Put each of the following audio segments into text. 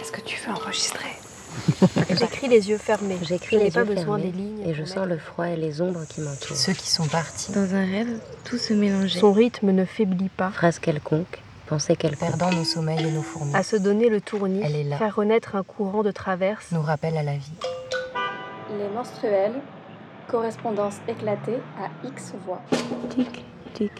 Est-ce que tu veux enregistrer J'écris les yeux fermés. J'écris Je n'ai les pas yeux besoin fermés des lignes et je sens le froid et les ombres qui m'entourent. Ceux qui sont partis, Dans un rêve, tout se mélangeait. Son rythme ne faiblit pas. Phrase quelconque, pensée quelconque. perdant nos sommeils et nos fourmis, À se donner le tournis, Elle est là. faire renaître un courant de traverse. nous rappelle à la vie. Les menstruels, correspondance éclatée à X voix. Tic, tic.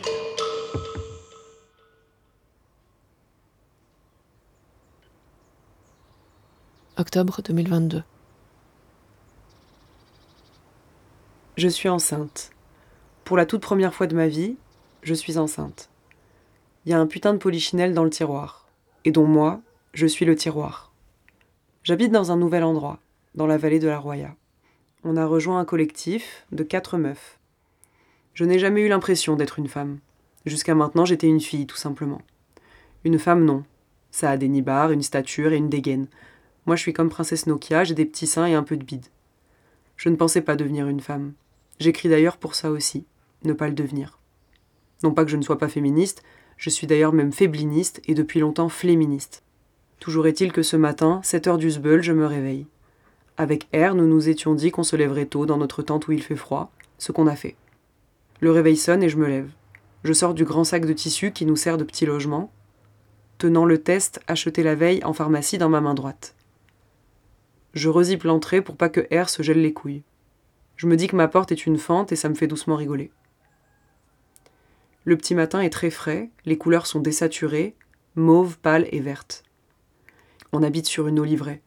Octobre 2022. Je suis enceinte. Pour la toute première fois de ma vie, je suis enceinte. Il y a un putain de polichinelle dans le tiroir. Et dont moi, je suis le tiroir. J'habite dans un nouvel endroit, dans la vallée de la Roya. On a rejoint un collectif de quatre meufs. Je n'ai jamais eu l'impression d'être une femme. Jusqu'à maintenant, j'étais une fille, tout simplement. Une femme, non. Ça a des nibards, une stature et une dégaine. Moi, je suis comme Princesse Nokia, j'ai des petits seins et un peu de bide. Je ne pensais pas devenir une femme. J'écris d'ailleurs pour ça aussi, ne pas le devenir. Non pas que je ne sois pas féministe, je suis d'ailleurs même fébliniste et depuis longtemps fléministe. Toujours est-il que ce matin, 7 heures du sbeul, je me réveille. Avec R, nous nous étions dit qu'on se lèverait tôt dans notre tente où il fait froid, ce qu'on a fait. Le réveil sonne et je me lève. Je sors du grand sac de tissu qui nous sert de petit logement, tenant le test acheté la veille en pharmacie dans ma main droite. Je rezippe l'entrée pour pas que R se gèle les couilles. Je me dis que ma porte est une fente et ça me fait doucement rigoler. Le petit matin est très frais, les couleurs sont désaturées, mauve, pâle et verte. On habite sur une oliveraie.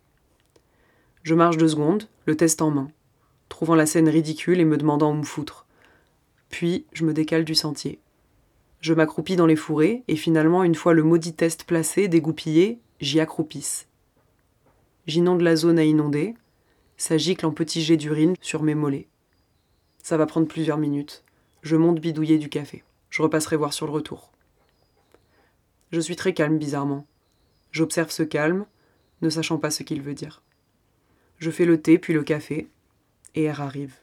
Je marche deux secondes, le test en main, trouvant la scène ridicule et me demandant où me foutre. Puis je me décale du sentier. Je m'accroupis dans les fourrés et finalement, une fois le maudit test placé, dégoupillé, j'y accroupisse. J'inonde la zone à inonder, ça gicle en petits jets d'urine sur mes mollets. Ça va prendre plusieurs minutes. Je monte bidouiller du café. Je repasserai voir sur le retour. Je suis très calme, bizarrement. J'observe ce calme, ne sachant pas ce qu'il veut dire. Je fais le thé, puis le café, et R arrive.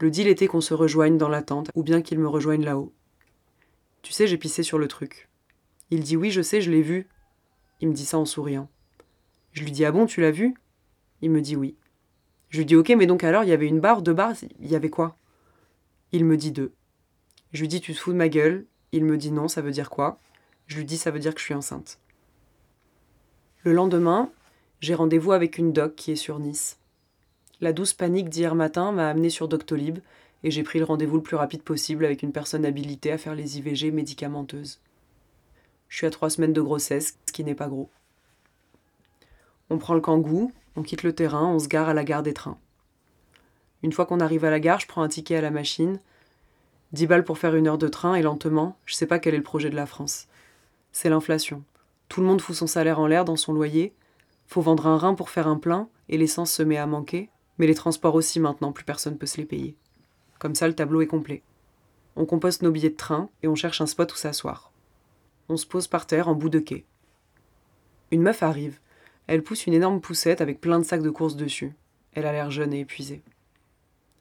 Le deal était qu'on se rejoigne dans la tente, ou bien qu'il me rejoigne là-haut. Tu sais, j'ai pissé sur le truc. Il dit oui, je sais, je l'ai vu. Il me dit ça en souriant. Je lui dis ah bon, tu l'as vu? Il me dit oui. Je lui dis ok, mais donc alors il y avait une barre, deux barres, il y avait quoi? Il me dit deux. Je lui dis tu te fous de ma gueule? Il me dit non, ça veut dire quoi? Je lui dis ça veut dire que je suis enceinte. Le lendemain, j'ai rendez-vous avec une doc qui est sur Nice. La douce panique d'hier matin m'a amené sur Doctolib et j'ai pris le rendez-vous le plus rapide possible avec une personne habilitée à faire les IVG médicamenteuses. Je suis à trois semaines de grossesse, ce qui n'est pas gros. On prend le kangou, on quitte le terrain, on se gare à la gare des trains. Une fois qu'on arrive à la gare, je prends un ticket à la machine. 10 balles pour faire une heure de train et lentement, je sais pas quel est le projet de la France. C'est l'inflation. Tout le monde fout son salaire en l'air dans son loyer. Faut vendre un rein pour faire un plein et l'essence se met à manquer. Mais les transports aussi maintenant, plus personne peut se les payer. Comme ça, le tableau est complet. On composte nos billets de train et on cherche un spot où s'asseoir. On se pose par terre en bout de quai. Une meuf arrive. Elle pousse une énorme poussette avec plein de sacs de courses dessus. Elle a l'air jeune et épuisée.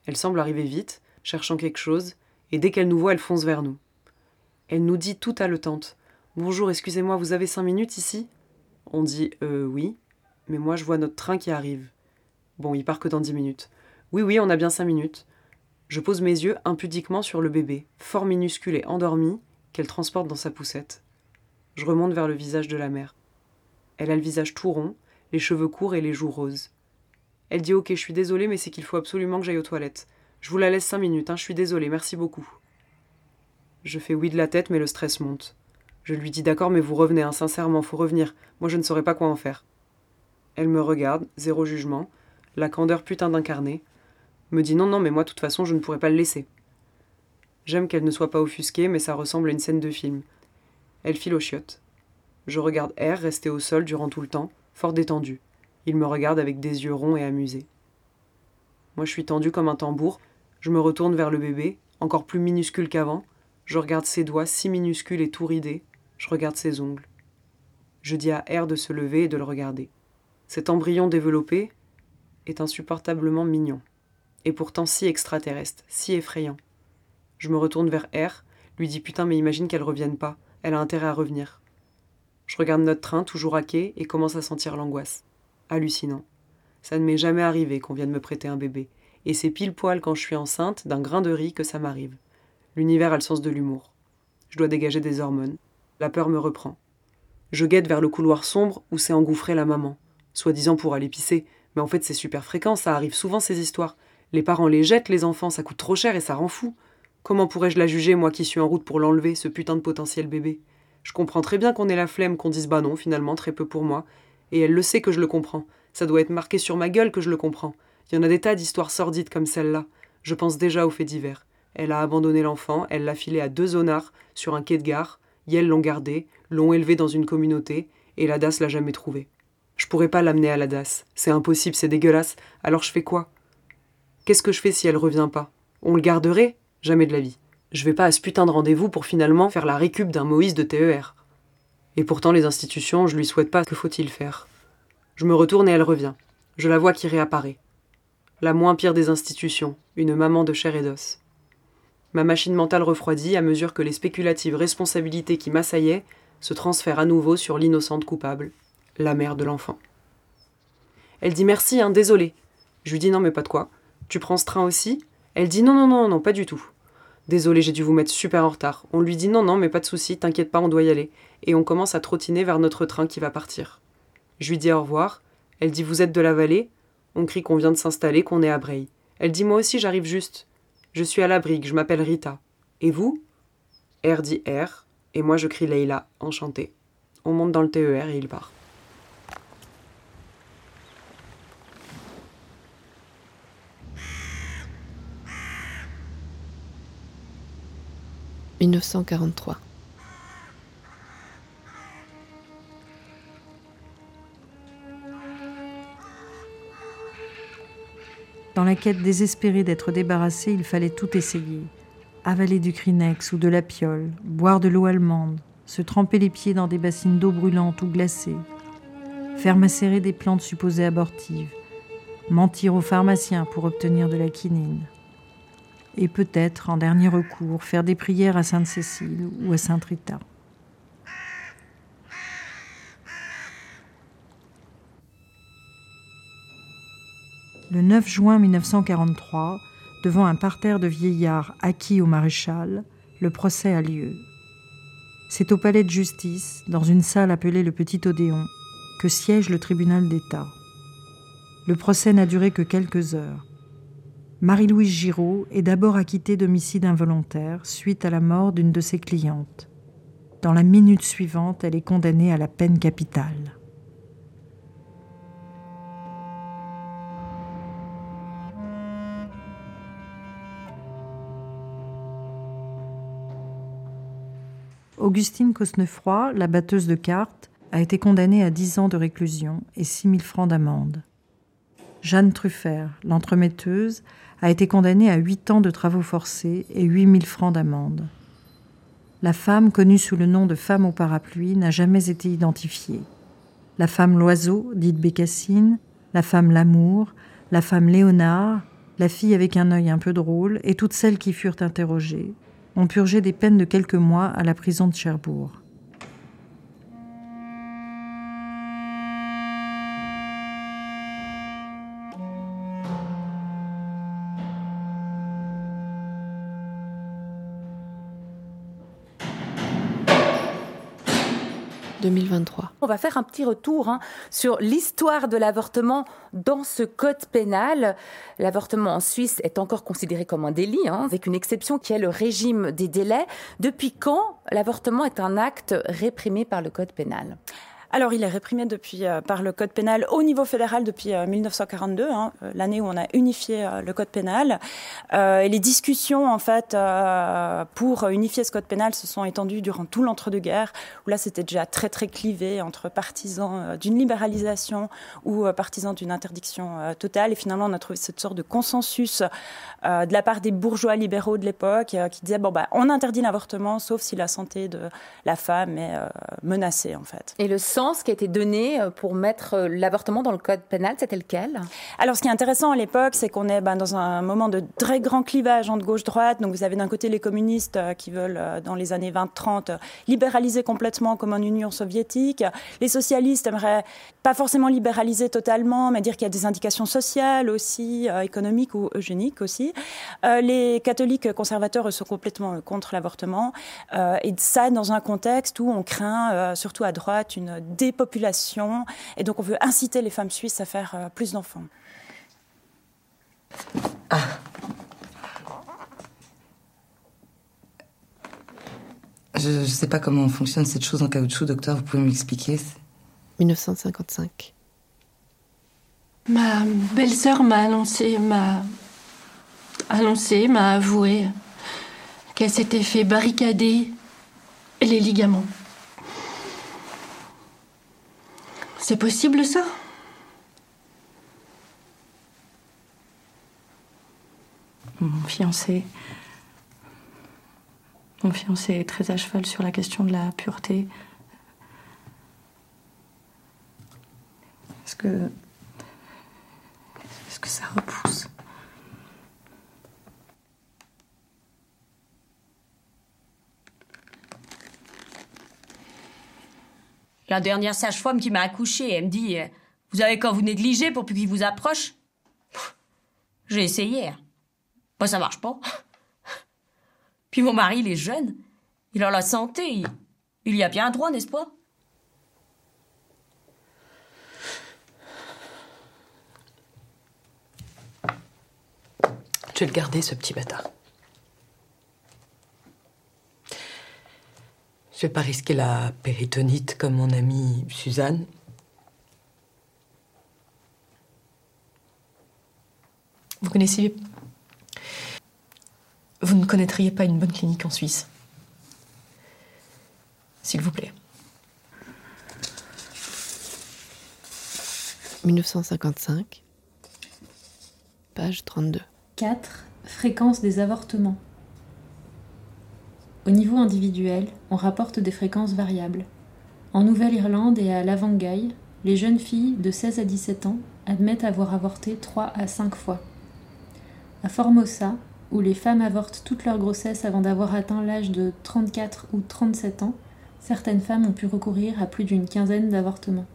Elle semble arriver vite, cherchant quelque chose, et dès qu'elle nous voit, elle fonce vers nous. Elle nous dit tout haletante Bonjour, excusez-moi, vous avez cinq minutes ici? On dit Euh, oui, mais moi je vois notre train qui arrive. Bon, il part que dans dix minutes. Oui, oui, on a bien cinq minutes. Je pose mes yeux impudiquement sur le bébé, fort minuscule et endormi, qu'elle transporte dans sa poussette. Je remonte vers le visage de la mère. Elle a le visage tout rond, les cheveux courts et les joues roses. Elle dit Ok, je suis désolée, mais c'est qu'il faut absolument que j'aille aux toilettes. Je vous la laisse cinq minutes, hein, je suis désolée, merci beaucoup. Je fais oui de la tête, mais le stress monte. Je lui dis D'accord, mais vous revenez, hein, sincèrement, faut revenir. Moi, je ne saurais pas quoi en faire. Elle me regarde, zéro jugement, la candeur putain d'incarné, me dit Non, non, mais moi, de toute façon, je ne pourrais pas le laisser. J'aime qu'elle ne soit pas offusquée, mais ça ressemble à une scène de film. Elle file aux chiottes. Je regarde R rester au sol durant tout le temps, fort détendu. Il me regarde avec des yeux ronds et amusés. Moi, je suis tendu comme un tambour. Je me retourne vers le bébé, encore plus minuscule qu'avant. Je regarde ses doigts si minuscules et tout ridés. Je regarde ses ongles. Je dis à R de se lever et de le regarder. Cet embryon développé est insupportablement mignon. Et pourtant si extraterrestre, si effrayant. Je me retourne vers R, lui dis putain mais imagine qu'elle revienne pas. Elle a intérêt à revenir. Je regarde notre train, toujours à quai, et commence à sentir l'angoisse. Hallucinant. Ça ne m'est jamais arrivé qu'on vienne me prêter un bébé. Et c'est pile poil quand je suis enceinte d'un grain de riz que ça m'arrive. L'univers a le sens de l'humour. Je dois dégager des hormones. La peur me reprend. Je guette vers le couloir sombre où s'est engouffrée la maman, soi-disant pour aller pisser, mais en fait c'est super fréquent, ça arrive souvent ces histoires. Les parents les jettent, les enfants, ça coûte trop cher et ça rend fou. Comment pourrais-je la juger, moi qui suis en route pour l'enlever, ce putain de potentiel bébé? Je comprends très bien qu'on ait la flemme, qu'on dise bah non, finalement, très peu pour moi. Et elle le sait que je le comprends. Ça doit être marqué sur ma gueule que je le comprends. Il y en a des tas d'histoires sordides comme celle-là. Je pense déjà aux faits divers. Elle a abandonné l'enfant, elle l'a filé à deux zonards sur un quai de gare. Yel l'ont gardé, l'ont élevé dans une communauté, et la DAS l'a jamais trouvé. Je pourrais pas l'amener à la DAS. C'est impossible, c'est dégueulasse. Alors je fais quoi? Qu'est-ce que je fais si elle revient pas? On le garderait? Jamais de la vie. Je vais pas à ce putain de rendez-vous pour finalement faire la récup d'un Moïse de TER. Et pourtant, les institutions, je lui souhaite pas. Que faut-il faire? Je me retourne et elle revient. Je la vois qui réapparaît. La moins pire des institutions, une maman de chair et d'os. Ma machine mentale refroidit à mesure que les spéculatives responsabilités qui m'assaillaient se transfèrent à nouveau sur l'innocente coupable, la mère de l'enfant. Elle dit merci, hein, désolé. Je lui dis non, mais pas de quoi. Tu prends ce train aussi? Elle dit non, non, non, non, pas du tout. Désolé, j'ai dû vous mettre super en retard. On lui dit non, non, mais pas de souci, t'inquiète pas, on doit y aller. Et on commence à trottiner vers notre train qui va partir. Je lui dis au revoir. Elle dit vous êtes de la vallée? On crie qu'on vient de s'installer, qu'on est à Breil. Elle dit moi aussi, j'arrive juste. Je suis à la brigue, je m'appelle Rita. Et vous? R dit R, et moi je crie Leila, enchantée. On monte dans le TER et il part. « 1943. Dans la quête désespérée d'être débarrassé, il fallait tout essayer. Avaler du Krinex ou de la piole, boire de l'eau allemande, se tremper les pieds dans des bassines d'eau brûlante ou glacée, faire macérer des plantes supposées abortives, mentir aux pharmaciens pour obtenir de la quinine. Et peut-être, en dernier recours, faire des prières à Sainte-Cécile ou à Sainte-Rita. Le 9 juin 1943, devant un parterre de vieillards acquis au maréchal, le procès a lieu. C'est au palais de justice, dans une salle appelée le Petit Odéon, que siège le tribunal d'État. Le procès n'a duré que quelques heures. Marie-Louise Giraud est d'abord acquittée d'homicide involontaire suite à la mort d'une de ses clientes. Dans la minute suivante, elle est condamnée à la peine capitale. Augustine Cosnefroy, la batteuse de cartes, a été condamnée à 10 ans de réclusion et 6 000 francs d'amende. Jeanne Truffert, l'entremetteuse, a été condamnée à 8 ans de travaux forcés et 8 000 francs d'amende. La femme, connue sous le nom de femme au parapluie, n'a jamais été identifiée. La femme l'oiseau, dite Bécassine, la femme l'amour, la femme Léonard, la fille avec un œil un peu drôle et toutes celles qui furent interrogées, ont purgé des peines de quelques mois à la prison de Cherbourg. On va faire un petit retour hein, sur l'histoire de l'avortement dans ce code pénal. L'avortement en Suisse est encore considéré comme un délit, hein, avec une exception qui est le régime des délais. Depuis quand l'avortement est un acte réprimé par le code pénal? Alors, il est réprimé depuis, euh, par le Code pénal au niveau fédéral depuis 1942, euh, hein, euh, l'année où on a unifié le Code pénal. et les discussions, en fait, pour unifier ce Code pénal se sont étendues durant tout l'entre-deux-guerres, où là, c'était déjà très, très clivé entre partisans d'une libéralisation ou partisans d'une interdiction totale. Et finalement, on a trouvé cette sorte de consensus de la part des bourgeois libéraux de l'époque qui disaient, bon, bah, on interdit l'avortement, sauf si la santé de la femme est menacée, en fait. Sens qui a été donné euh, pour mettre euh, l'avortement dans le code pénal, c'était lequel? Alors, ce qui est intéressant à l'époque, c'est qu'on est ben, dans un moment de très grand clivage entre gauche-droite. Donc, vous avez d'un côté les communistes euh, qui veulent, dans les années 20-30, libéraliser complètement comme en Union soviétique. Les socialistes aimeraient pas forcément libéraliser totalement, mais dire qu'il y a des indications sociales aussi, économiques ou eugéniques aussi. les catholiques conservateurs sont complètement contre l'avortement. et ça, dans un contexte où on craint, surtout à droite, une dépopulation. Et donc, on veut inciter les femmes suisses à faire euh, plus d'enfants. Ah. Je ne sais pas comment fonctionne cette chose en caoutchouc, docteur, vous pouvez m'expliquer 1955. Ma belle-sœur m'a annoncé, m'a annoncé, m'a avoué qu'elle s'était fait barricader les ligaments. C'est possible ça? Mon fiancé. Mon fiancé est très à cheval sur la question de la pureté. Est-ce que. Est-ce que ça repousse? La dernière sage-femme qui m'a accouché, elle me dit euh, Vous avez quand vous négligez pour plus qu'il vous approche? J'ai essayé. Bah, ça marche pas. Puis mon mari, il est jeune. Il a la santé. Il, y a bien droit, n'est-ce pas? Je vais le garder, ce petit bâtard. Je vais pas risquer la péritonite comme mon amie Suzanne. Vous connaissez. Vous ne connaîtriez pas une bonne clinique en Suisse S'il vous plaît. 1955, page 32. 4. Fréquence des avortements. Au niveau individuel, on rapporte des fréquences variables. En Nouvelle-Irlande et à Lavangay, les jeunes filles de 16 à 17 ans admettent avoir avorté 3 à 5 fois. À Formosa, où les femmes avortent toute leur grossesse avant d'avoir atteint l'âge de 34 ou 37 ans, certaines femmes ont pu recourir à plus d'une quinzaine d'avortements.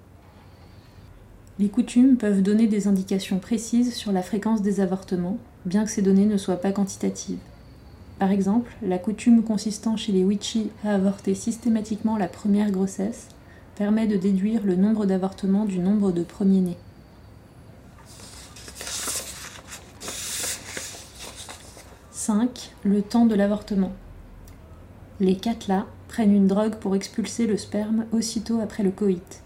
Les coutumes peuvent donner des indications précises sur la fréquence des avortements, bien que ces données ne soient pas quantitatives. Par exemple, la coutume consistant chez les Wichi à avorter systématiquement la première grossesse permet de déduire le nombre d'avortements du nombre de premiers-nés. « 5. Le temps de l'avortement. Les Katla prennent une drogue pour expulser le sperme aussitôt après le coït.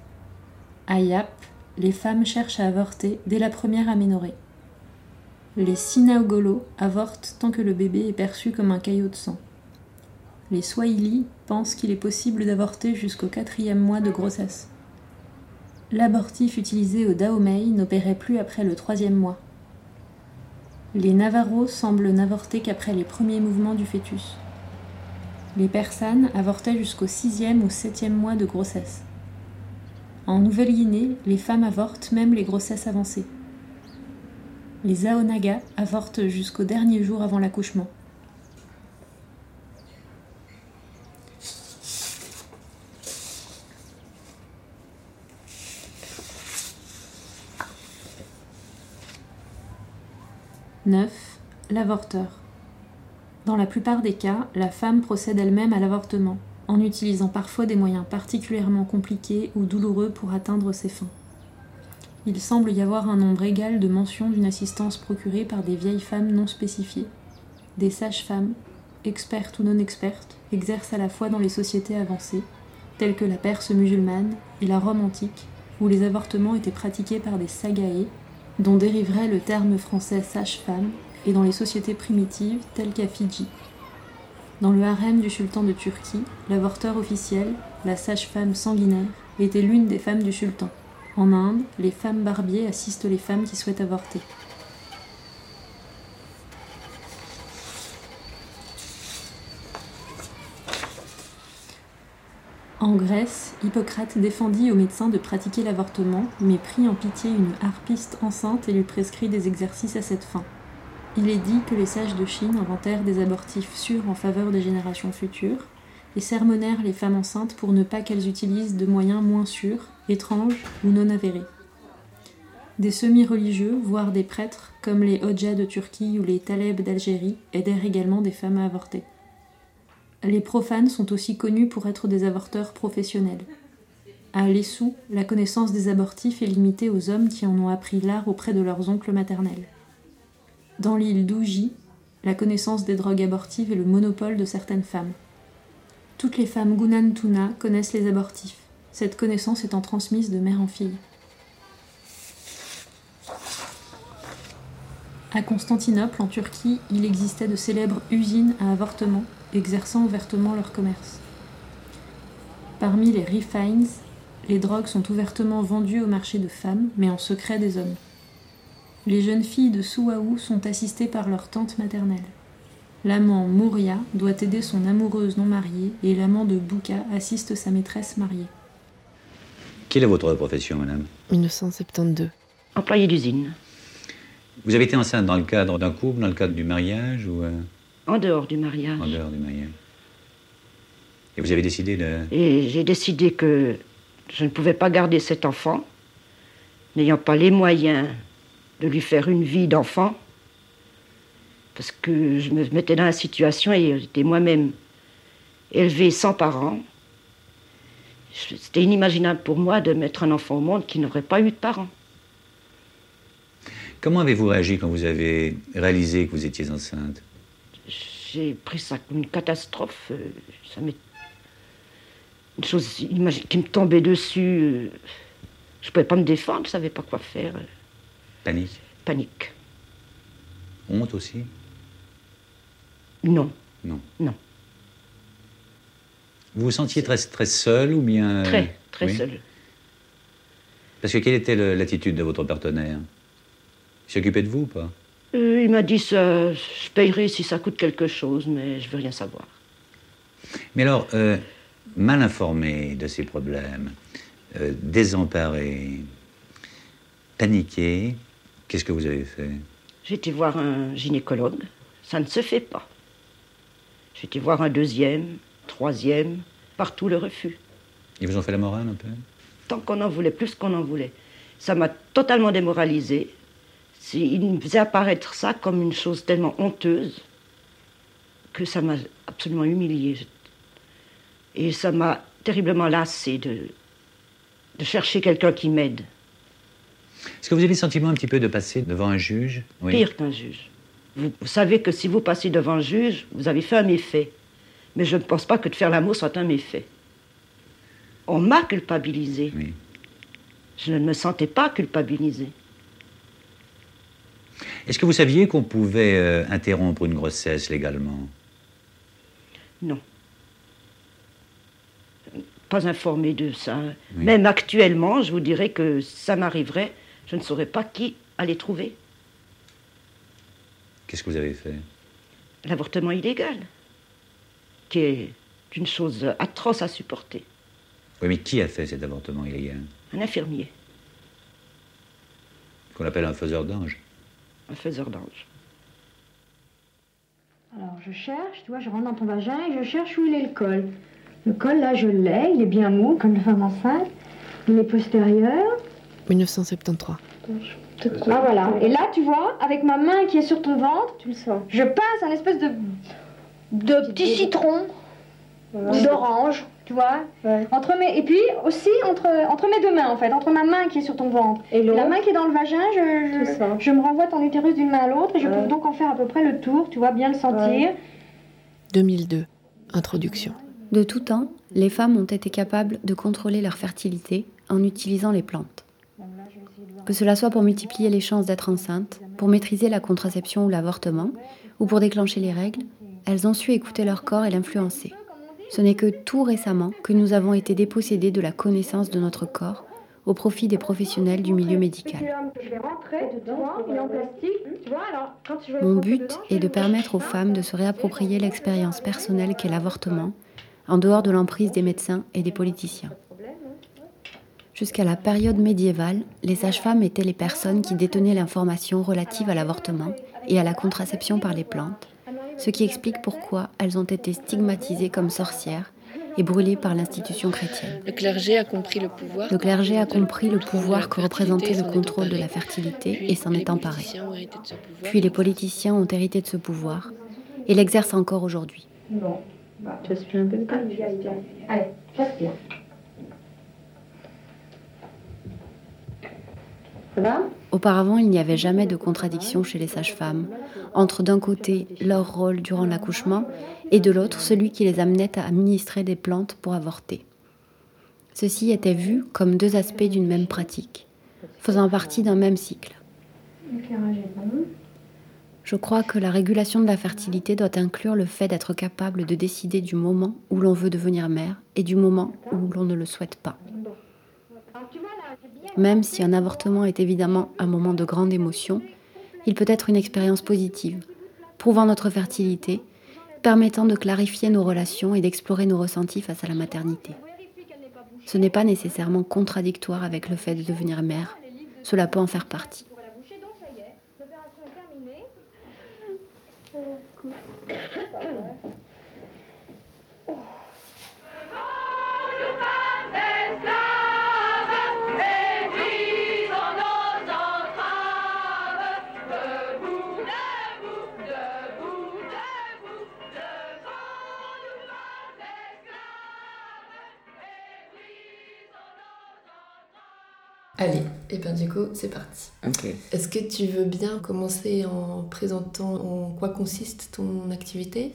À Yap, les femmes cherchent à avorter dès la première aménorrhée. Les Sinaogolo avortent tant que le bébé est perçu comme un caillot de sang. Les Swahili pensent qu'il est possible d'avorter jusqu'au quatrième mois de grossesse. L'abortif utilisé au Dahomey n'opérait plus après le troisième mois. Les Navarros semblent n'avorter qu'après les premiers mouvements du fœtus. Les Persanes avortaient jusqu'au sixième ou septième mois de grossesse. En Nouvelle-Guinée, les femmes avortent même les grossesses avancées. Les Aonaga avortent jusqu'au dernier jour avant l'accouchement. Neuf, l'avorteur. Dans la plupart des cas, la femme procède elle-même à l'avortement, en utilisant parfois des moyens particulièrement compliqués ou douloureux pour atteindre ses fins il semble y avoir un nombre égal de mentions d'une assistance procurée par des vieilles femmes non spécifiées. Des sages-femmes, expertes ou non expertes, exercent à la fois dans les sociétés avancées, telles que la Perse musulmane et la Rome antique, où les avortements étaient pratiqués par des sagaïs, dont dériverait le terme français sage-femme, et dans les sociétés primitives telles qu'à Fidji. Dans le harem du sultan de Turquie, l'avorteur officiel, la sage-femme sanguinaire, était l'une des femmes du sultan. En Inde, les femmes barbiers assistent les femmes qui souhaitent avorter. En Grèce, Hippocrate défendit aux médecins de pratiquer l'avortement, mais prit en pitié une harpiste enceinte et lui prescrit des exercices à cette fin. Il est dit que les sages de Chine inventèrent des abortifs sûrs en faveur des générations futures et sermonnèrent les femmes enceintes pour ne pas qu'elles utilisent de moyens moins sûrs, étranges ou non avérés. Des semi-religieux, voire des prêtres, comme les Hodja de Turquie ou les Taleb d'Algérie, aidèrent également des femmes à avorter. Les profanes sont aussi connus pour être des avorteurs professionnels. À Lessou, la connaissance des abortifs est limitée aux hommes qui en ont appris l'art auprès de leurs oncles maternels. Dans l'île d'Ouji, la connaissance des drogues abortives est le monopole de certaines femmes. Toutes les femmes Gunan Tuna connaissent les abortifs, cette connaissance étant transmise de mère en fille. À Constantinople, en Turquie, il existait de célèbres usines à avortement, exerçant ouvertement leur commerce. Parmi les refines, les drogues sont ouvertement vendues au marché de femmes, mais en secret des hommes. Les jeunes filles de Souaou sont assistées par leur tante maternelle. L'amant Mouria doit aider son amoureuse non mariée et l'amant de Bouka assiste sa maîtresse mariée. Quelle est votre profession, madame 1972. Employé d'usine. Vous avez été enceinte dans le cadre d'un couple, dans le cadre du mariage ou euh, En dehors du mariage. en dehors du mariage Et vous avez décidé de... Et j'ai décidé que je ne pouvais pas garder cet enfant, n'ayant pas les moyens de lui faire une vie d'enfant, parce que je me mettais dans la situation et j'étais moi-même élevée sans parents. C'était inimaginable pour moi de mettre un enfant au monde qui n'aurait pas eu de parents. Comment avez-vous réagi quand vous avez réalisé que vous étiez enceinte? J'ai pris ça comme une catastrophe. euh, Ça m'est une chose qui me tombait dessus. euh, Je pouvais pas me défendre, je savais pas quoi faire. Panique? Panique. Honte aussi? Non. Non. Non. Vous vous sentiez très, très seule ou bien... Très, très Oui. seule. Parce que quelle était l'attitude de votre partenaire? Il s'occupait de vous ou pas? Euh, il m'a dit ça, je payerai si ça coûte quelque chose, mais je veux rien savoir. Mais alors, euh, mal informé de ses problèmes, euh, désemparé, paniqué, qu'est-ce que vous avez fait? J'ai été voir un gynécologue, ça ne se fait pas. J'ai été voir un deuxième, troisième, partout le refus. Ils vous ont fait la morale un peu Tant qu'on en voulait, plus qu'on en voulait. Ça m'a totalement démoralisée. Il me faisait apparaître ça comme une chose tellement honteuse que ça m'a absolument humiliée. Et ça m'a terriblement lassée de, de chercher quelqu'un qui m'aide. Est-ce que vous avez le sentiment un petit peu de passer devant un juge? Oui. Pire qu'un juge. Vous, vous savez que si vous passez devant un juge, vous avez fait un méfait. Mais je ne pense pas que de faire l'amour soit un méfait. On m'a culpabilisé. Je ne me sentais pas culpabilisée. Est-ce que vous saviez qu'on pouvait euh, interrompre une grossesse légalement? Non. Pas informée de ça. Oui. Même actuellement, je vous dirais que ça m'arriverait, je ne saurais pas qui aller trouver. Qu'est-ce que vous avez fait? L'avortement illégal, qui est une chose atroce à supporter. Oui, mais qui a fait cet avortement illégal Un infirmier, Qu'on appelle un faiseur d'ange un faiseur d'ange. Alors je cherche, tu vois, je rentre dans ton vagin et je cherche où il est le col. Le col, là, je l'ai, il est bien mou, comme la femme enceinte. Il est postérieur. 1973. Ah voilà. Et là, tu vois, avec ma main qui est sur ton ventre, tu le sens. Je passe un espèce de de petit citron ou d'orange, tu vois. Entre mes et puis aussi entre entre mes deux mains en fait, entre ma main qui est sur ton ventre et la main qui est dans le vagin, je je, je me renvoie ton utérus d'une main à l'autre et je peux donc en faire à peu près le tour, tu vois, bien le sentir. 2002. Introduction. De tout temps, les femmes ont été capables de contrôler leur fertilité en utilisant les plantes. Que cela soit pour multiplier les chances d'être enceinte, pour maîtriser la contraception ou l'avortement, ou pour déclencher les règles, elles ont su écouter leur corps et l'influencer. Ce n'est que tout récemment que nous avons été dépossédés de la connaissance de notre corps au profit des professionnels du milieu médical. Mon but est de permettre aux femmes de se réapproprier l'expérience personnelle qu'est l'avortement, en dehors de l'emprise des médecins et des politiciens. Jusqu'à la période médiévale, les sages-femmes étaient les personnes qui détenaient l'information relative à l'avortement et à la contraception par les plantes, ce qui explique pourquoi elles ont été stigmatisées comme sorcières et brûlées par l'institution chrétienne. Le clergé a compris le pouvoir. Le clergé a compris le pouvoir que représentait le contrôle de la fertilité et s'en est emparé. Puis les politiciens ont hérité de ce pouvoir et l'exercent encore aujourd'hui. Bon, j'aspire un peu de Allez, j'aspire. Ça va Auparavant, il n'y avait jamais de contradiction chez les sages-femmes entre d'un côté leur rôle durant l'accouchement et de l'autre celui qui les amenait à administrer des plantes pour avorter. Ceci était vu comme deux aspects d'une même pratique, faisant partie d'un même cycle. Je crois que la régulation de la fertilité doit inclure le fait d'être capable de décider du moment où l'on veut devenir mère et du moment où l'on ne le souhaite pas. Même si un avortement est évidemment un moment de grande émotion, il peut être une expérience positive, prouvant notre fertilité, permettant de clarifier nos relations et d'explorer nos ressentis face à la maternité. Ce n'est pas nécessairement contradictoire avec le fait de devenir mère, cela peut en faire partie. Allez, et bien du coup, c'est parti. Est-ce que tu veux bien commencer en présentant en quoi consiste ton activité?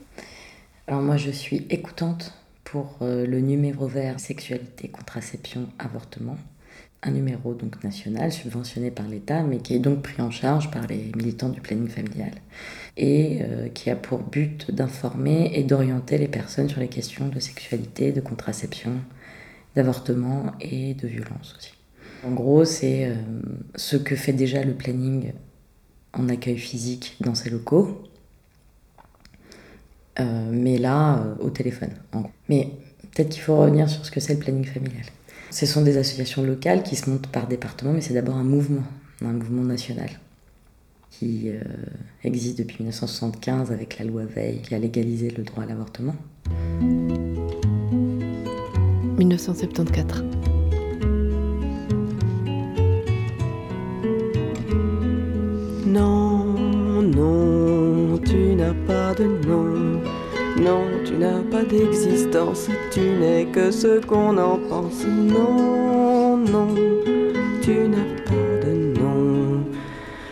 Alors moi, je suis écoutante pour euh, le numéro vert sexualité, contraception, avortement. Un numéro donc national subventionné par l'État, mais qui est donc pris en charge par les militants du planning familial et euh, qui a pour but d'informer et d'orienter les personnes sur les questions de sexualité, de contraception, d'avortement et de violence aussi. En gros, c'est euh, ce que fait déjà le planning en accueil physique dans ses locaux, euh, mais là, euh, au téléphone. Mais peut-être qu'il faut revenir sur ce que c'est le planning familial. Ce sont des associations locales qui se montent par département, mais c'est d'abord un mouvement, un mouvement national qui existe depuis 1975 avec la loi Veil qui a légalisé le droit à l'avortement. 1974. N'as pas de nom. Non, tu n'as pas d'existence. Tu n'es que ce qu'on en pense. Non, non, tu n'as pas de nom.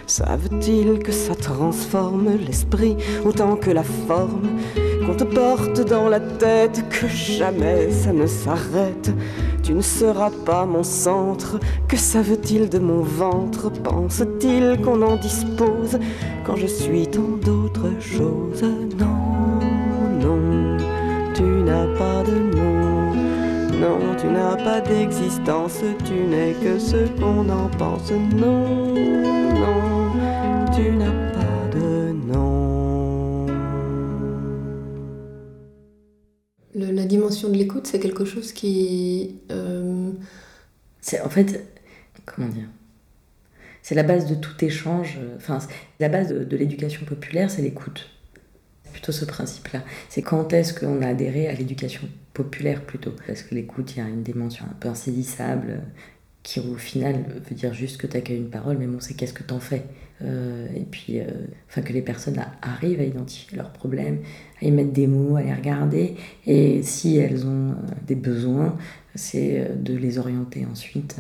Savent-ils que ça transforme l'esprit autant que la forme? Qu'on te porte dans la tête, que jamais ça ne s'arrête tu ne seras pas mon centre. Que savent-ils de mon ventre? Pense-t-il qu'on en dispose? Quand je suis tant choses Non, non, tu n'as pas de nom. Non, tu n'as pas d'existence. Tu n'es que ce qu'on en pense. Non, non, tu n'as pas de nom. la dimension de l'écoute, c'est quelque chose qui... Euh, c'est en fait, comment dire? C'est la base de tout échange. Enfin, la base de, l'éducation populaire, c'est l'écoute. C'est plutôt ce principe-là. C'est quand est-ce qu'on a adhéré à l'éducation populaire plutôt? Parce que l'écoute, il y a une dimension un peu insaisissable qui au final veut dire juste que tu accueilles une parole, mais bon, c'est qu'est-ce que t'en fais? Euh, Et puis, euh, enfin, que les personnes arrivent à identifier leurs problèmes, à y mettre des mots, à les regarder, et si elles ont euh, des besoins, c'est de les orienter ensuite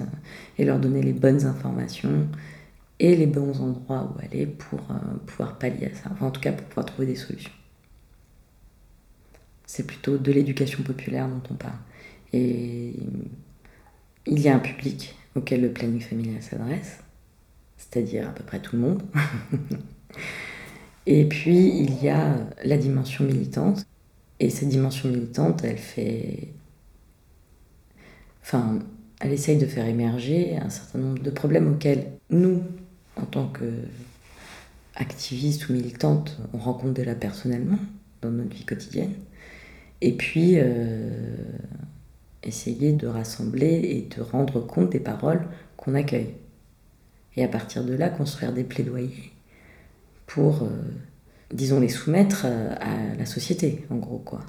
et leur donner les bonnes informations et les bons endroits où aller pour pouvoir pallier à ça, enfin, en tout cas pour pouvoir trouver des solutions. C'est plutôt de l'éducation populaire dont on parle. Et il y a un public auquel le planning familial s'adresse, c'est-à-dire à peu près tout le monde. Et puis, il y a la dimension militante. Et cette dimension militante, elle fait. Enfin, elle essaye de faire émerger un certain nombre de problèmes auxquels nous, en tant qu'activistes ou militantes, on rencontre déjà personnellement dans notre vie quotidienne. Et puis, euh, essayer de rassembler et de rendre compte des paroles qu'on accueille. Et à partir de là, construire des plaidoyers pour, euh, disons, les soumettre à la société, en gros, quoi.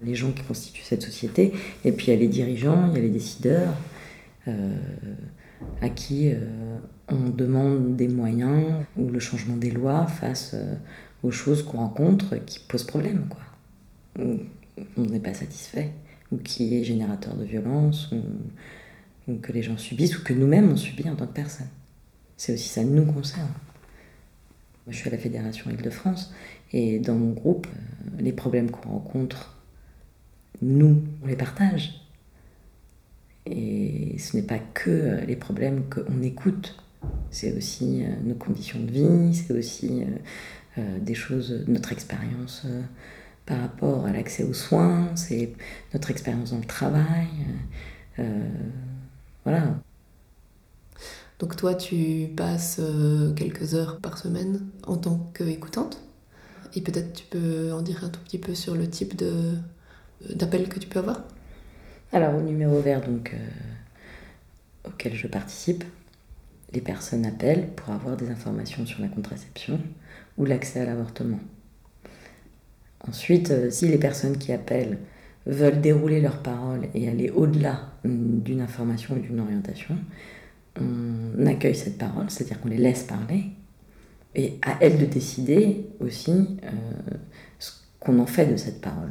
Les gens qui constituent cette société, et puis il y a les dirigeants, il y a les décideurs, euh, à qui on demande des moyens ou le changement des lois face aux choses qu'on rencontre qui posent problème, quoi. on n'est pas satisfait, ou qui est générateur de violence, ou, que les gens subissent, ou que nous-mêmes on subit en tant que personne. C'est aussi ça nous concerne. Moi, je suis à la Fédération Île-de-France, et dans mon groupe, euh, les problèmes qu'on rencontre, nous, on les partage. Et ce n'est pas que euh, les problèmes qu'on écoute, c'est aussi euh, nos conditions de vie, c'est aussi des choses, notre expérience par rapport à l'accès aux soins, c'est notre expérience dans le travail. Euh, voilà. Donc toi, tu passes euh, quelques heures par semaine en tant qu'écoutante. Et peut-être tu peux en dire un tout petit peu sur le type d'appel que tu peux avoir? Alors au numéro vert donc, euh, auquel je participe, les personnes appellent pour avoir des informations sur la contraception ou l'accès à l'avortement. Ensuite, euh, si les personnes qui appellent veulent dérouler leurs paroles et aller au-delà hum, d'une information ou d'une orientation, on accueille cette parole, c'est-à-dire qu'on les laisse parler, et à elles de décider aussi euh, ce qu'on en fait de cette parole.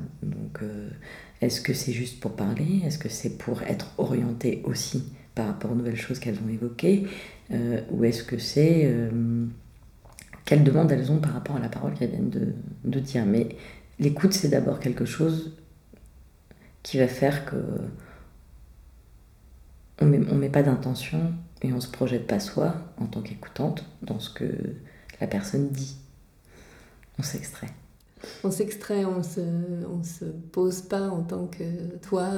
Est-ce que c'est juste pour parler? Est-ce que c'est pour être orienté aussi par rapport aux nouvelles choses qu'elles ont évoquées? Ou est-ce que c'est quelles demandes elles ont par rapport à la parole qu'elles viennent de, de dire? Mais L'écoute, c'est d'abord quelque chose qui va faire que on met, met pas d'intention et on se projette pas soi en tant qu'écoutante dans ce que la personne dit. On s'extrait. On s'extrait, on se, on se pose pas en tant que toi.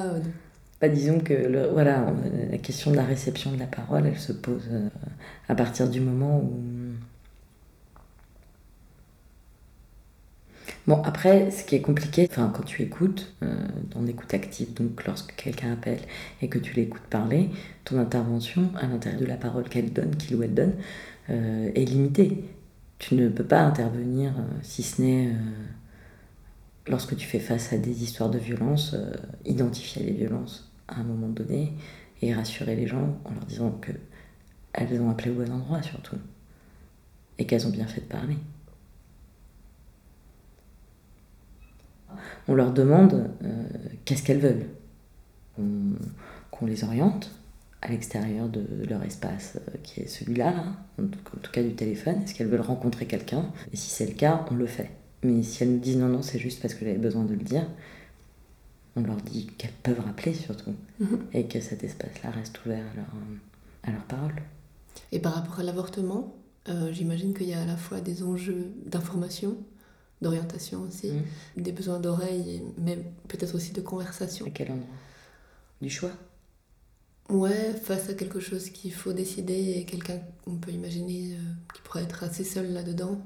Pas disons que voilà, la question de la réception de la parole, elle se pose euh, à partir du moment où Bon, après, ce qui est compliqué, enfin, quand tu écoutes, euh, en écoute active, donc lorsque quelqu'un appelle et que tu l'écoutes parler, ton intervention à l'intérieur de la parole qu'elle donne, qu'il ou elle donne, euh, est limitée. Tu ne peux pas intervenir, euh, si ce n'est lorsque tu fais face à des histoires de violence, identifier les violences à un moment donné et rassurer les gens en leur disant que elles ont appelé au bon endroit surtout et qu'elles ont bien fait de parler. on leur demande euh, qu'est-ce qu'elles veulent? Qu'on les oriente à l'extérieur de leur espace euh, qui est celui-là, en, tout cas du téléphone. Est-ce qu'elles veulent rencontrer quelqu'un? Et si c'est le cas, on le fait. Mais si elles nous disent non, non, c'est juste parce que j'avais besoin de le dire, on leur dit qu'elles peuvent rappeler surtout. Mhm. Et que cet espace-là reste ouvert à leur, à leur parole. Et par rapport à l'avortement, euh, j'imagine qu'il y a à la fois des enjeux d'information d'orientation aussi, mm. des besoins d'oreille, mais peut-être aussi de conversation. À quel endroit? Du choix? Ouais, face à quelque chose qu'il faut décider et quelqu'un, on peut imaginer, euh, qui pourrait être assez seul là-dedans,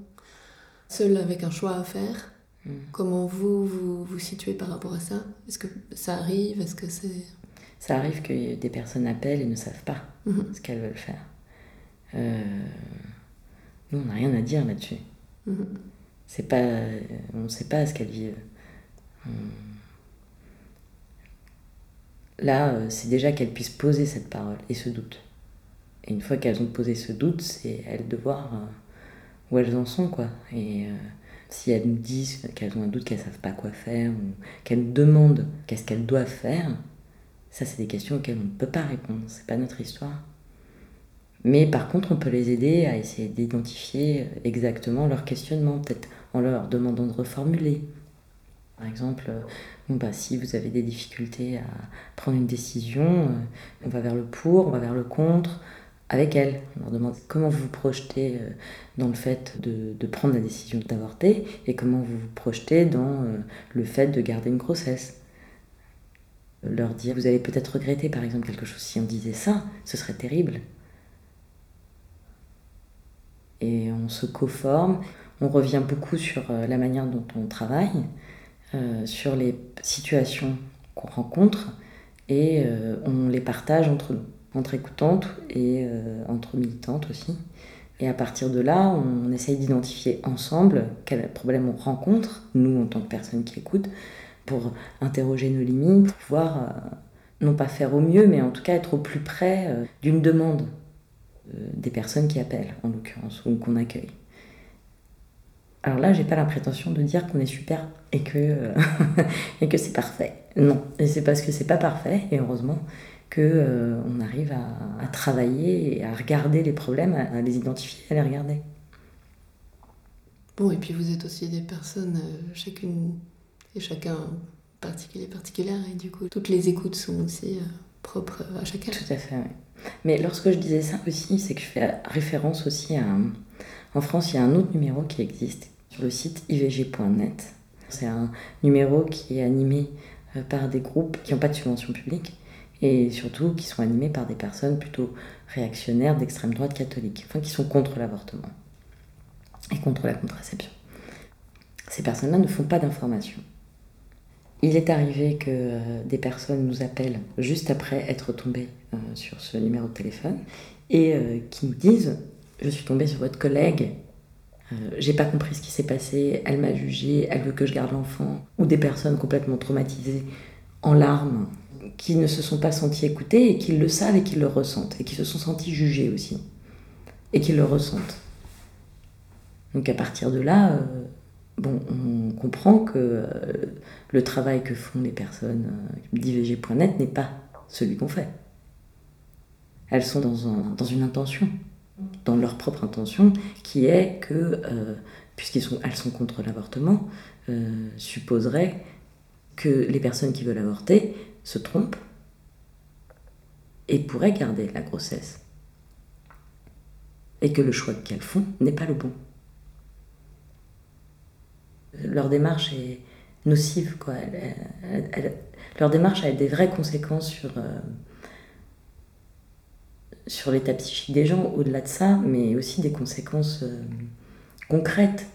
seul avec un choix à faire. Mm. Comment vous, vous vous situez par rapport à ça? Est-ce que ça arrive? Est-ce que c'est... Ça arrive que des personnes appellent et ne savent pas mm-hmm. ce qu'elles veulent faire. Euh, nous, on n'a rien à dire là-dessus. Mm-hmm. C'est pas, on ne sait pas ce qu'elles vivent. Là, euh, c'est déjà qu'elles puissent poser cette parole et ce doute. Et une fois qu'elles ont posé ce doute, c'est elles de voir euh, où elles en sont, quoi. Et euh, si elles nous disent qu'elles ont un doute, qu'elles savent pas quoi faire, ou qu'elles nous demandent qu'est-ce qu'elles doivent faire, ça, c'est des questions auxquelles on ne peut pas répondre. C'est pas notre histoire. Mais par contre, on peut les aider à essayer d'identifier exactement leur questionnement, peut-être en leur demandant de reformuler. Par exemple, euh, bah, si vous avez des difficultés à prendre une décision, euh, on va vers le pour, on va vers le contre avec elles. On leur demande comment vous vous projetez euh, dans le fait de, prendre la décision d'avorter et comment vous vous projetez dans le fait de garder une grossesse. Leur dire vous allez peut-être regretter par exemple quelque chose. Si on disait ça ce serait terrible. Et on se conforme on revient beaucoup sur euh, la manière dont on travaille, euh, sur les situations qu'on rencontre et euh, on les partage entre nous, entre écoutantes et euh, entre militantes aussi. Et à partir de là, on essaye d'identifier ensemble quel problème on rencontre, nous en tant que personnes qui écoutent, pour interroger nos limites, pour pouvoir non pas faire au mieux, mais en tout cas être au plus près d'une demande des personnes qui appellent, en l'occurrence, ou qu'on accueille. Alors là, j'ai pas la prétention de dire qu'on est super et que, euh, et que c'est parfait. Non, et c'est parce que c'est pas parfait, et heureusement, que euh, on arrive à, travailler et à regarder les problèmes, à, les identifier, à les regarder. Bon, et puis vous êtes aussi des personnes, euh, chacune et chacun particulier, particulière, et du coup, toutes les écoutes sont aussi propres à chacun. Tout à fait, oui. Mais lorsque je disais ça aussi, c'est que je fais référence aussi à... En France, il y a un autre numéro qui existe sur le site ivg.net. C'est un numéro qui est animé euh, par des groupes qui n'ont pas de subvention publique et surtout qui sont animés par des personnes plutôt réactionnaires d'extrême droite catholique, enfin qui sont contre l'avortement. Et contre la contraception. Ces personnes-là ne font pas d'information. Il est arrivé que euh, des personnes nous appellent juste après être tombées euh, sur ce numéro de téléphone et qui nous disent Je suis tombée sur votre collègue. Euh, j'ai pas compris ce qui s'est passé, elle m'a jugé, elle veut que je garde l'enfant, ou des personnes complètement traumatisées, en larmes, qui ne se sont pas senties écoutées et qui le savent et qui le ressentent, et qui se sont senties jugées aussi, et qui le ressentent. Donc à partir de là, euh, bon, on comprend que euh, le travail que font les personnes d'IVG.net n'est pas celui qu'on fait. Elles sont dans, dans une intention dans leur propre intention, qui est que, euh, puisqu'elles sont, sont contre l'avortement, euh, supposerait que les personnes qui veulent avorter se trompent et pourraient garder la grossesse. Et que le choix qu'elles font n'est pas le bon. Leur démarche est nocive, quoi. leur démarche a des vraies conséquences sur, euh, sur l'état psychique des gens, au-delà de ça, mais aussi des conséquences euh, concrètes.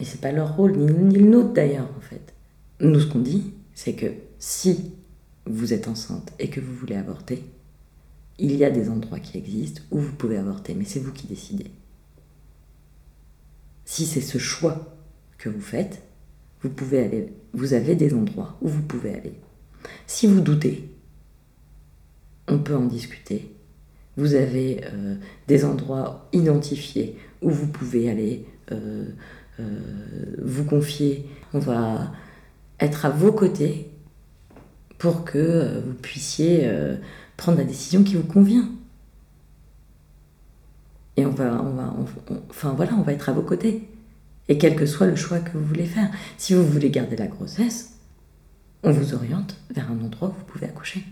Et c'est pas leur rôle, ni, ni le nôtre d'ailleurs, en fait. Nous, ce qu'on dit, c'est que si vous êtes enceinte et que vous voulez avorter, il y a des endroits qui existent où vous pouvez avorter, mais c'est vous qui décidez. Si c'est ce choix que vous faites, vous pouvez aller, vous avez des endroits où vous pouvez aller. Si vous doutez, on peut en discuter. Vous avez euh, des endroits identifiés où vous pouvez aller euh, vous confier. On va être à vos côtés pour que vous puissiez prendre la décision qui vous convient. Et on va, on va, enfin voilà, on va être à vos côtés. Et quel que soit le choix que vous voulez faire. Si vous voulez garder la grossesse, on vous oriente vers un endroit où vous pouvez accoucher.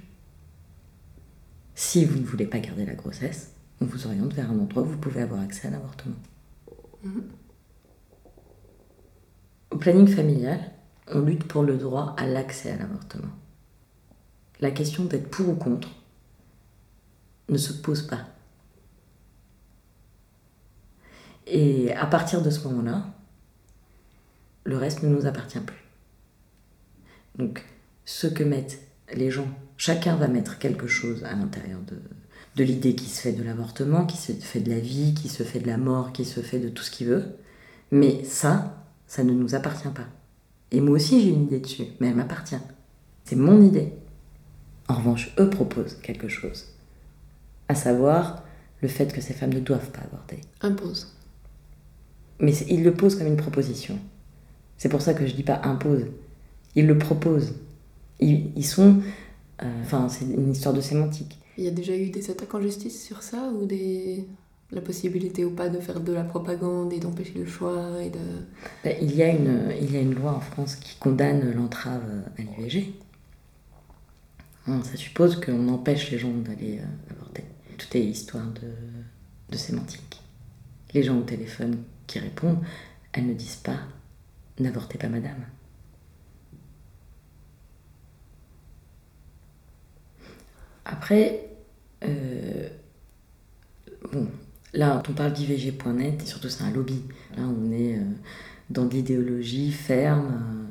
Si vous ne voulez pas garder la grossesse, on vous oriente vers un endroit où vous pouvez avoir accès à l'avortement. Mhm. Au planning familial, on lutte pour le droit à l'accès à l'avortement. La question d'être pour ou contre ne se pose pas. Et à partir de ce moment-là, le reste ne nous appartient plus. Donc, ce que mettent les gens, chacun va mettre quelque chose à l'intérieur de, de l'idée qui se fait de l'avortement, qui se fait de la vie, qui se fait de la mort, qui se fait de tout ce qu'il veut. Mais ça, ça ne nous appartient pas. Et moi aussi, j'ai une idée dessus, mais elle m'appartient. C'est mon idée. En revanche, eux proposent quelque chose. À savoir le fait que ces femmes ne doivent pas avorter. Impose. Mais ils le posent comme une proposition. C'est pour ça que je dis pas impose ils le proposent. Ils, sont. Euh, enfin, c'est une histoire de sémantique. Il y a déjà eu des attaques en justice sur ça ou des la possibilité ou pas de faire de la propagande et d'empêcher le choix et de... Ben, il, y a une, loi en France qui condamne l'entrave à l'IVG. Ça suppose qu'on empêche les gens d'aller euh, avorter. Tout est histoire de, de sémantique. Les gens au téléphone qui répondent, elles ne disent pas n'avortez pas madame. Après, euh, bon, Là, on parle d'IVG.net, et surtout c'est un lobby. Là, on est euh, dans de l'idéologie ferme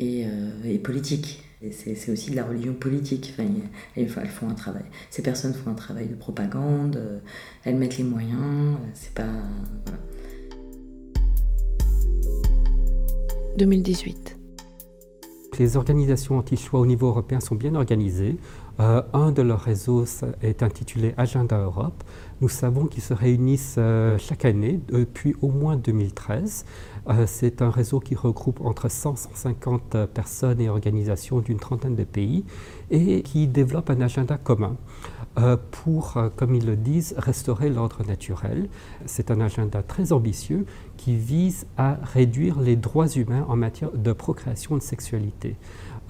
euh, et, euh, et, politique. C'est aussi de la religion politique. Enfin, elles, font un travail. Ces personnes font un travail de propagande, elles mettent les moyens. C'est pas. Voilà. 2018. Les organisations anti-choix au niveau européen sont bien organisées. Euh, un de leurs réseaux est intitulé Agenda Europe. Nous savons qu'ils se réunissent euh, chaque année depuis au moins 2013. Euh, c'est un réseau qui regroupe entre 100 et 150 personnes et organisations d'une trentaine de pays et qui développe un agenda commun pour, comme ils le disent, restaurer l'ordre naturel. C'est un agenda très ambitieux qui vise à réduire les droits humains en matière de procréation et de sexualité.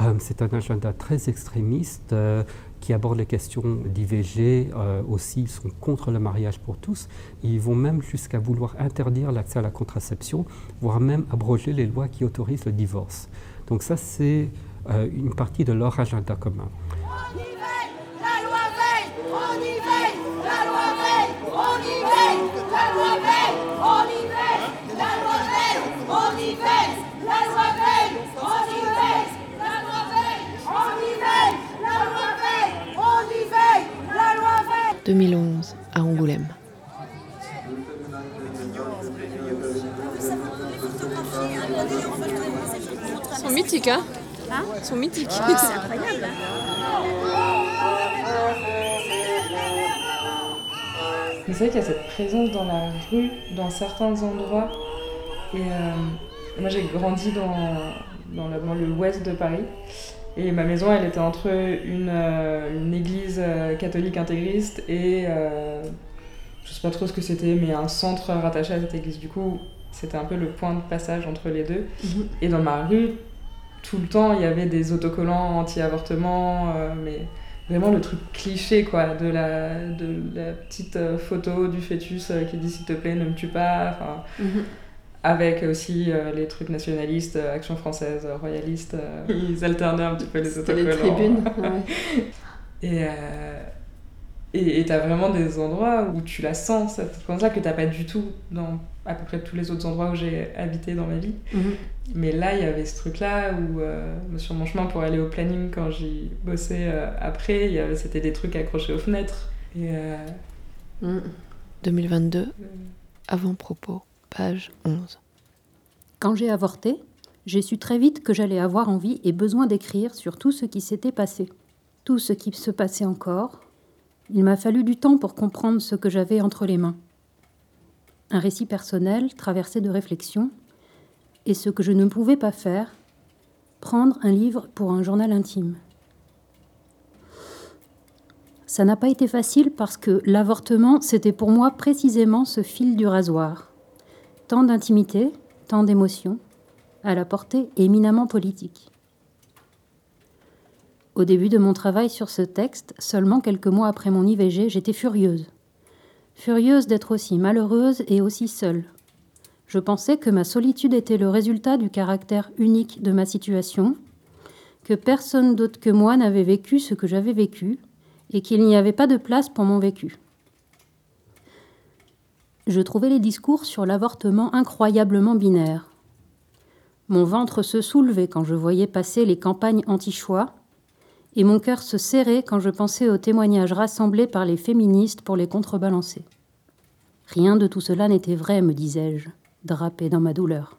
Euh, c'est un agenda très extrémiste euh, qui aborde les questions d'IVG. Euh, aussi, ils sont contre le mariage pour tous. Ils vont même jusqu'à vouloir interdire l'accès à la contraception, voire même abroger les lois qui autorisent le divorce. Donc ça, c'est une partie de leur agenda commun. 2011 à Angoulême. Ils sont mythiques, hein, hein Ils sont mythiques. Ah, c'est incroyable. C'est vrai qu'il y a cette présence dans la rue, dans certains endroits. Et euh, moi, j'ai grandi dans, dans la banlieue ouest de Paris. Et ma maison, elle était entre une, euh, une église euh, catholique intégriste et euh, je sais pas trop ce que c'était, mais un centre rattaché à cette église. Du coup, c'était un peu le point de passage entre les deux. Mhm. Et dans ma rue, tout le temps, il y avait des autocollants anti-avortement, mais vraiment le truc cliché, quoi, de la, de la petite photo du fœtus qui dit s'il te plaît, ne me tue pas. Enfin, mhm avec aussi euh, les trucs nationalistes, euh, Action française, euh, royalistes. ils alternaient un petit peu les autocollants. les tribunes, Et et t'as vraiment des endroits où tu la sens, cette présence-là, que t'as pas du tout dans à peu près tous les autres endroits où j'ai habité dans ma vie. Mhm. Mais là, il y avait ce truc-là où, sur mon chemin pour aller au planning, quand j'y bossais après, c'était des trucs accrochés aux fenêtres. Et, 2022, avant-propos page 11. Quand j'ai avorté, j'ai su très vite que j'allais avoir envie et besoin d'écrire sur tout ce qui s'était passé, tout ce qui se passait encore. Il m'a fallu du temps pour comprendre ce que j'avais entre les mains. Un récit personnel traversé de réflexions, et ce que je ne pouvais pas faire, prendre un livre pour un journal intime. Ça n'a pas été facile parce que l'avortement, c'était pour moi précisément ce fil du rasoir tant d'intimité, tant d'émotion, à la portée éminemment politique. Au début de mon travail sur ce texte, seulement quelques mois après mon IVG, j'étais furieuse. Furieuse d'être aussi malheureuse et aussi seule. Je pensais que ma solitude était le résultat du caractère unique de ma situation, que personne d'autre que moi n'avait vécu ce que j'avais vécu, et qu'il n'y avait pas de place pour mon vécu je trouvais les discours sur l'avortement incroyablement binaires. Mon ventre se soulevait quand je voyais passer les campagnes anti-choix, et mon cœur se serrait quand je pensais aux témoignages rassemblés par les féministes pour les contrebalancer. Rien de tout cela n'était vrai, me disais-je, drapé dans ma douleur.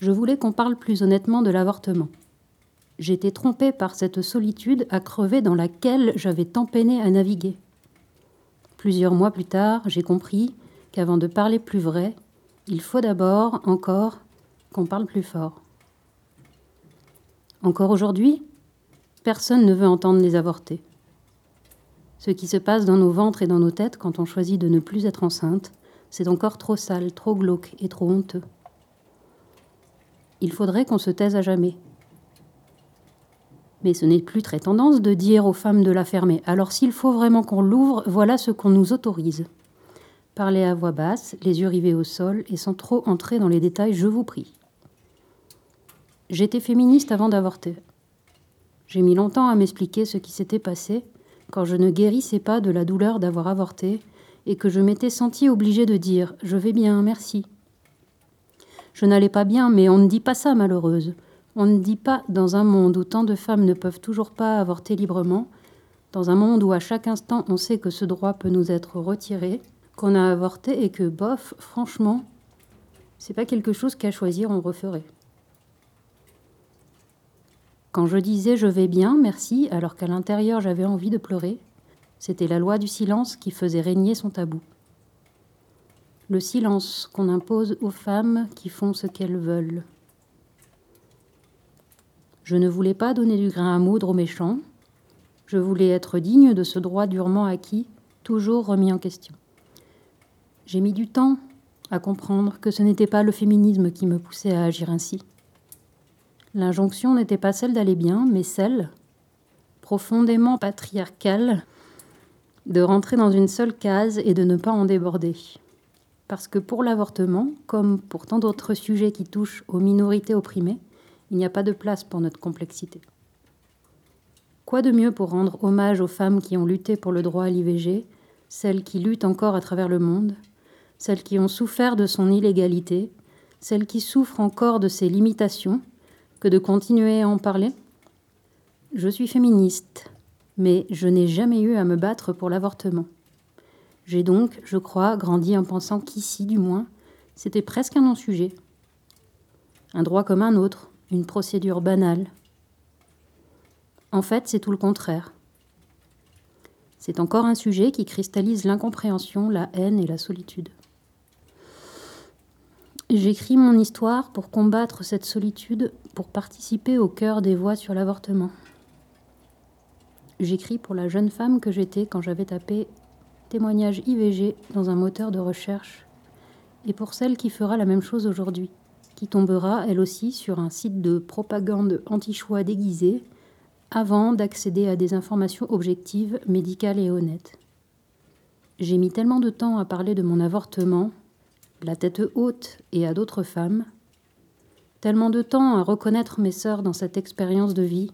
Je voulais qu'on parle plus honnêtement de l'avortement. J'étais trompée par cette solitude à crever dans laquelle j'avais tant peiné à naviguer. Plusieurs mois plus tard, j'ai compris qu'avant de parler plus vrai, il faut d'abord, encore, qu'on parle plus fort. Encore aujourd'hui, personne ne veut entendre les avortés. Ce qui se passe dans nos ventres et dans nos têtes quand on choisit de ne plus être enceinte, c'est encore trop sale, trop glauque et trop honteux. Il faudrait qu'on se taise à jamais, mais ce n'est plus très tendance de dire aux femmes de la fermer. Alors s'il faut vraiment qu'on l'ouvre, voilà ce qu'on nous autorise. Parlez à voix basse, les yeux rivés au sol et sans trop entrer dans les détails, je vous prie. J'étais féministe avant d'avorter. J'ai mis longtemps à m'expliquer ce qui s'était passé quand je ne guérissais pas de la douleur d'avoir avorté et que je m'étais sentie obligée de dire Je vais bien, merci. Je n'allais pas bien, mais on ne dit pas ça, malheureuse. On ne dit pas, dans un monde où tant de femmes ne peuvent toujours pas avorter librement, dans un monde où à chaque instant on sait que ce droit peut nous être retiré, qu'on a avorté et que, bof, franchement, c'est pas quelque chose qu'à choisir on referait. Quand je disais je vais bien, merci, alors qu'à l'intérieur j'avais envie de pleurer, c'était la loi du silence qui faisait régner son tabou. Le silence qu'on impose aux femmes qui font ce qu'elles veulent. Je ne voulais pas donner du grain à moudre aux méchants, je voulais être digne de ce droit durement acquis, toujours remis en question. J'ai mis du temps à comprendre que ce n'était pas le féminisme qui me poussait à agir ainsi. L'injonction n'était pas celle d'aller bien, mais celle, profondément patriarcale, de rentrer dans une seule case et de ne pas en déborder. Parce que pour l'avortement, comme pour tant d'autres sujets qui touchent aux minorités opprimées, il n'y a pas de place pour notre complexité. Quoi de mieux pour rendre hommage aux femmes qui ont lutté pour le droit à l'IVG, celles qui luttent encore à travers le monde, celles qui ont souffert de son illégalité, celles qui souffrent encore de ses limitations, que de continuer à en parler? Je suis féministe, mais je n'ai jamais eu à me battre pour l'avortement. J'ai donc, je crois, grandi en pensant qu'ici, du moins, c'était presque un non-sujet. Un droit comme un autre, une procédure banale. En fait, c'est tout le contraire. C'est encore un sujet qui cristallise l'incompréhension, la haine et la solitude. J'écris mon histoire pour combattre cette solitude, pour participer au cœur des voix sur l'avortement. J'écris pour la jeune femme que j'étais quand j'avais tapé témoignage IVG dans un moteur de recherche, et pour celle qui fera la même chose aujourd'hui, qui tombera elle aussi sur un site de propagande anti-choix déguisé, avant d'accéder à des informations objectives, médicales et honnêtes. J'ai mis tellement de temps à parler de mon avortement, la tête haute et à d'autres femmes, tellement de temps à reconnaître mes sœurs dans cette expérience de vie.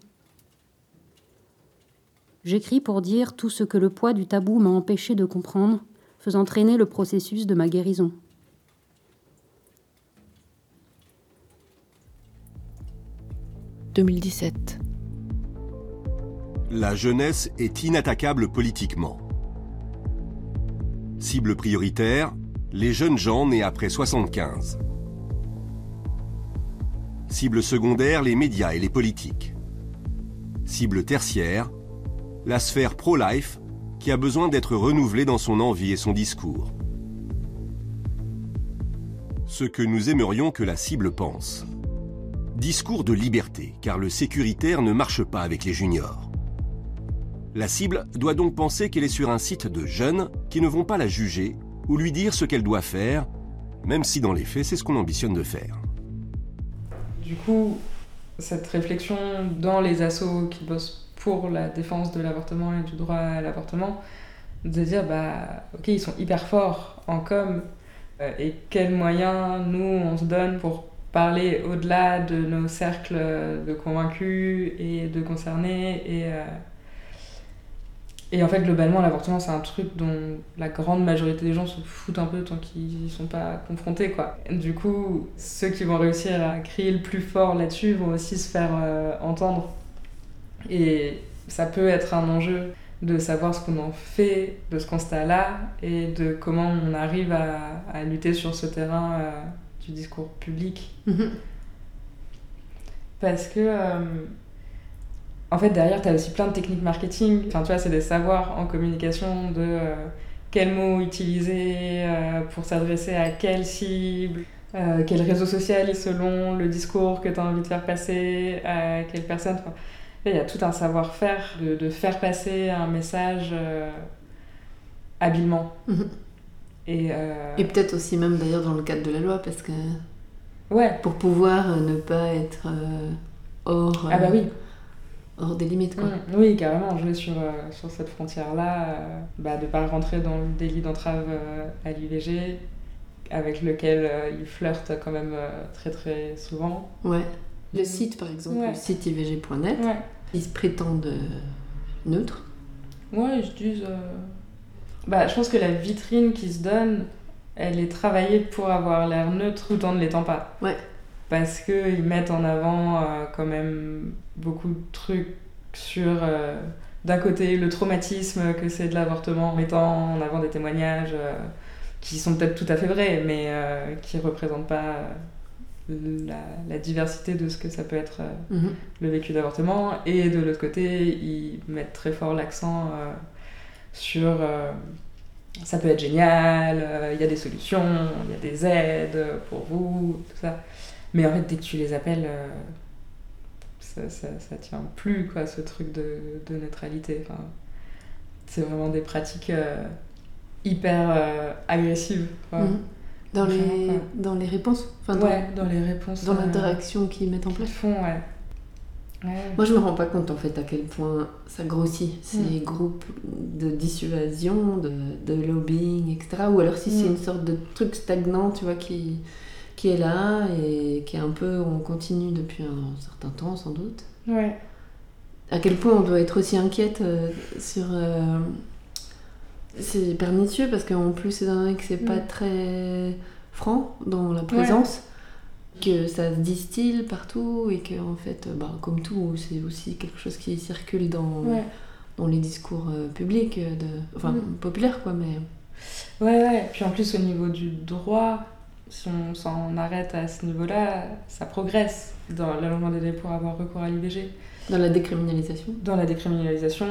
J'écris pour dire tout ce que le poids du tabou m'a empêché de comprendre, faisant traîner le processus de ma guérison. « 2017. La jeunesse est inattaquable politiquement. Cible prioritaire, les jeunes gens nés après 75. Cible secondaire, les médias et les politiques. Cible tertiaire, la sphère pro-life qui a besoin d'être renouvelée dans son envie et son discours. Ce que nous aimerions que la cible pense. Discours de liberté, car le sécuritaire ne marche pas avec les juniors. La cible doit donc penser qu'elle est sur un site de jeunes qui ne vont pas la juger ou lui dire ce qu'elle doit faire, même si dans les faits, c'est ce qu'on ambitionne de faire. Du coup, cette réflexion dans les assos qui bossent pour la défense de l'avortement et du droit à l'avortement, de dire, bah, ok, ils sont hyper forts en com, euh, et quels moyens nous on se donne pour parler au-delà de nos cercles de convaincus et de concernés et euh, et en fait, globalement, l'avortement, c'est un truc dont la grande majorité des gens se foutent un peu tant qu'ils n'y sont pas confrontés, quoi. Du coup, ceux qui vont réussir à crier le plus fort là-dessus vont aussi se faire euh, entendre. Et ça peut être un enjeu de savoir ce qu'on en fait de ce constat-là et de comment on arrive à, à lutter sur ce terrain euh, du discours public. Mhm. Parce que... euh, en fait, derrière, tu as aussi plein de techniques marketing. Enfin, tu vois, c'est des savoirs en communication de euh, quels mots utiliser euh, pour s'adresser à quelle cible, euh, quel réseau social selon le discours que tu as envie de faire passer, à quelle personne. Enfin, il y a tout un savoir-faire de, de faire passer un message habilement. Mhm. Et, euh, Et peut-être aussi même d'ailleurs dans le cadre de la loi, parce que ouais. pour pouvoir euh, ne pas être euh, hors, Ah bah oui. hors des limites. Quoi. Mm, oui, carrément, jouer sur, sur cette frontière-là, bah, de ne pas rentrer dans le délit d'entrave à l'IVG, avec lequel euh, ils flirtent quand même euh, très très souvent. Ouais. Le site, par exemple, Ouais. le site ivg.net, Ouais. ils se prétendent euh, neutres. Ouais, ils se disent. Bah, je pense que la vitrine qui se donne, elle est travaillée pour avoir l'air neutre tout en ne l'étant pas. Ouais. Parce qu'ils mettent en avant euh, quand même beaucoup de trucs sur. euh, D'un côté, le traumatisme que c'est de l'avortement, en mettant en avant des témoignages euh, qui sont peut-être tout à fait vrais, mais euh, qui représentent pas la, la diversité de ce que ça peut être Mhm. le vécu d'avortement. Et de l'autre côté, ils mettent très fort l'accent sur euh, ça peut être génial, euh, il y a des solutions, il y a des aides pour vous, tout ça. Mais en fait, dès que tu les appelles, euh, ça, ça, ça tient plus, quoi, ce truc de, de neutralité. Enfin, c'est vraiment des pratiques euh, hyper euh, agressives. quoi. Mhm. Dans, les, quoi. dans les réponses enfin, Ouais, dans les réponses, Dans euh, l'interaction qu'ils mettent en place. font, ouais. Ouais. Moi, je me rends pas compte en fait à quel point ça grossit ces groupes de dissuasion, de, de lobbying, etc. Ou alors si c'est Mm. une sorte de truc stagnant, tu vois, qui, qui est là et qui est un peu, on continue depuis un certain temps sans doute. Ouais. À quel point on doit être aussi inquiète euh, sur. euh, c'est pernicieux parce qu'en plus, étant donné que c'est pas Mm. très franc dans la présence, que ça se distille partout et que, en fait, euh, bah, comme tout, c'est aussi quelque chose qui circule dans, Ouais. dans les discours euh, publics, euh, de, enfin Mm. populaires quoi, mais. Ouais, ouais. Puis en plus, au niveau du droit, si on s'en arrête à ce niveau-là, ça progresse dans l'allongement des délais pour avoir recours à l'IVG. Dans la décriminalisation Dans la décriminalisation.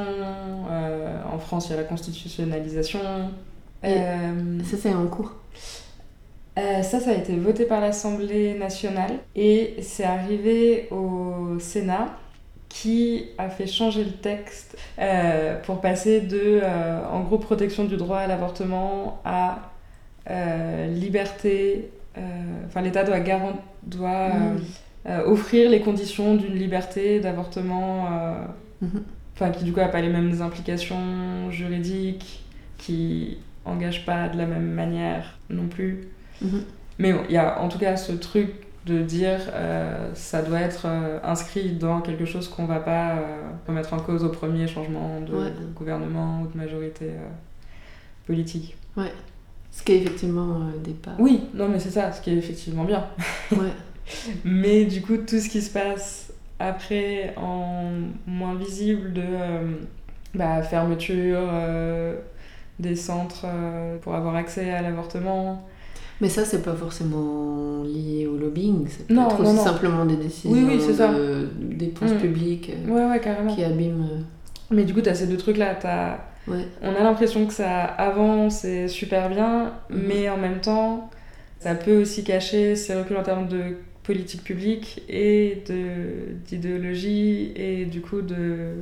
euh, en France, il y a la constitutionnalisation. Euh, ça, c'est en cours. Euh, ça, ça a été voté par l'Assemblée nationale et c'est arrivé au Sénat qui a fait changer le texte euh, pour passer de, euh, en gros, protection du droit à l'avortement à liberté. Enfin, l'État doit, garan- doit euh, offrir les conditions d'une liberté d'avortement, Mhm. enfin, qui du coup n'a pas les mêmes implications juridiques, qui engage pas de la même manière non plus. Mhm. Mais bon, il y a en tout cas ce truc de dire euh, ça doit être euh, inscrit dans quelque chose qu'on va pas euh, remettre en cause au premier changement de Ouais. gouvernement ou de majorité euh, politique. Ouais. Ce qui est effectivement euh, des pas. Oui, non mais c'est ça, ce qui est effectivement bien. Ouais. mais du coup, tout ce qui se passe après en moins visible de euh, bah, fermeture euh, des centres euh, pour avoir accès à l'avortement. Mais ça, c'est pas forcément lié au lobbying, c'est peut-être Non, non. simplement des décisions Oui, oui, c'est ça. de- d'éponges Mm. publiques euh, Ouais, ouais, carrément. qui abîment. euh, Mais du coup, t'as ces deux trucs-là. T'as... Ouais. On a l'impression que ça avance et super bien, Mhm. mais en même temps, ça peut aussi cacher ces reculs en termes de politique publique et de, d'idéologie et du coup de...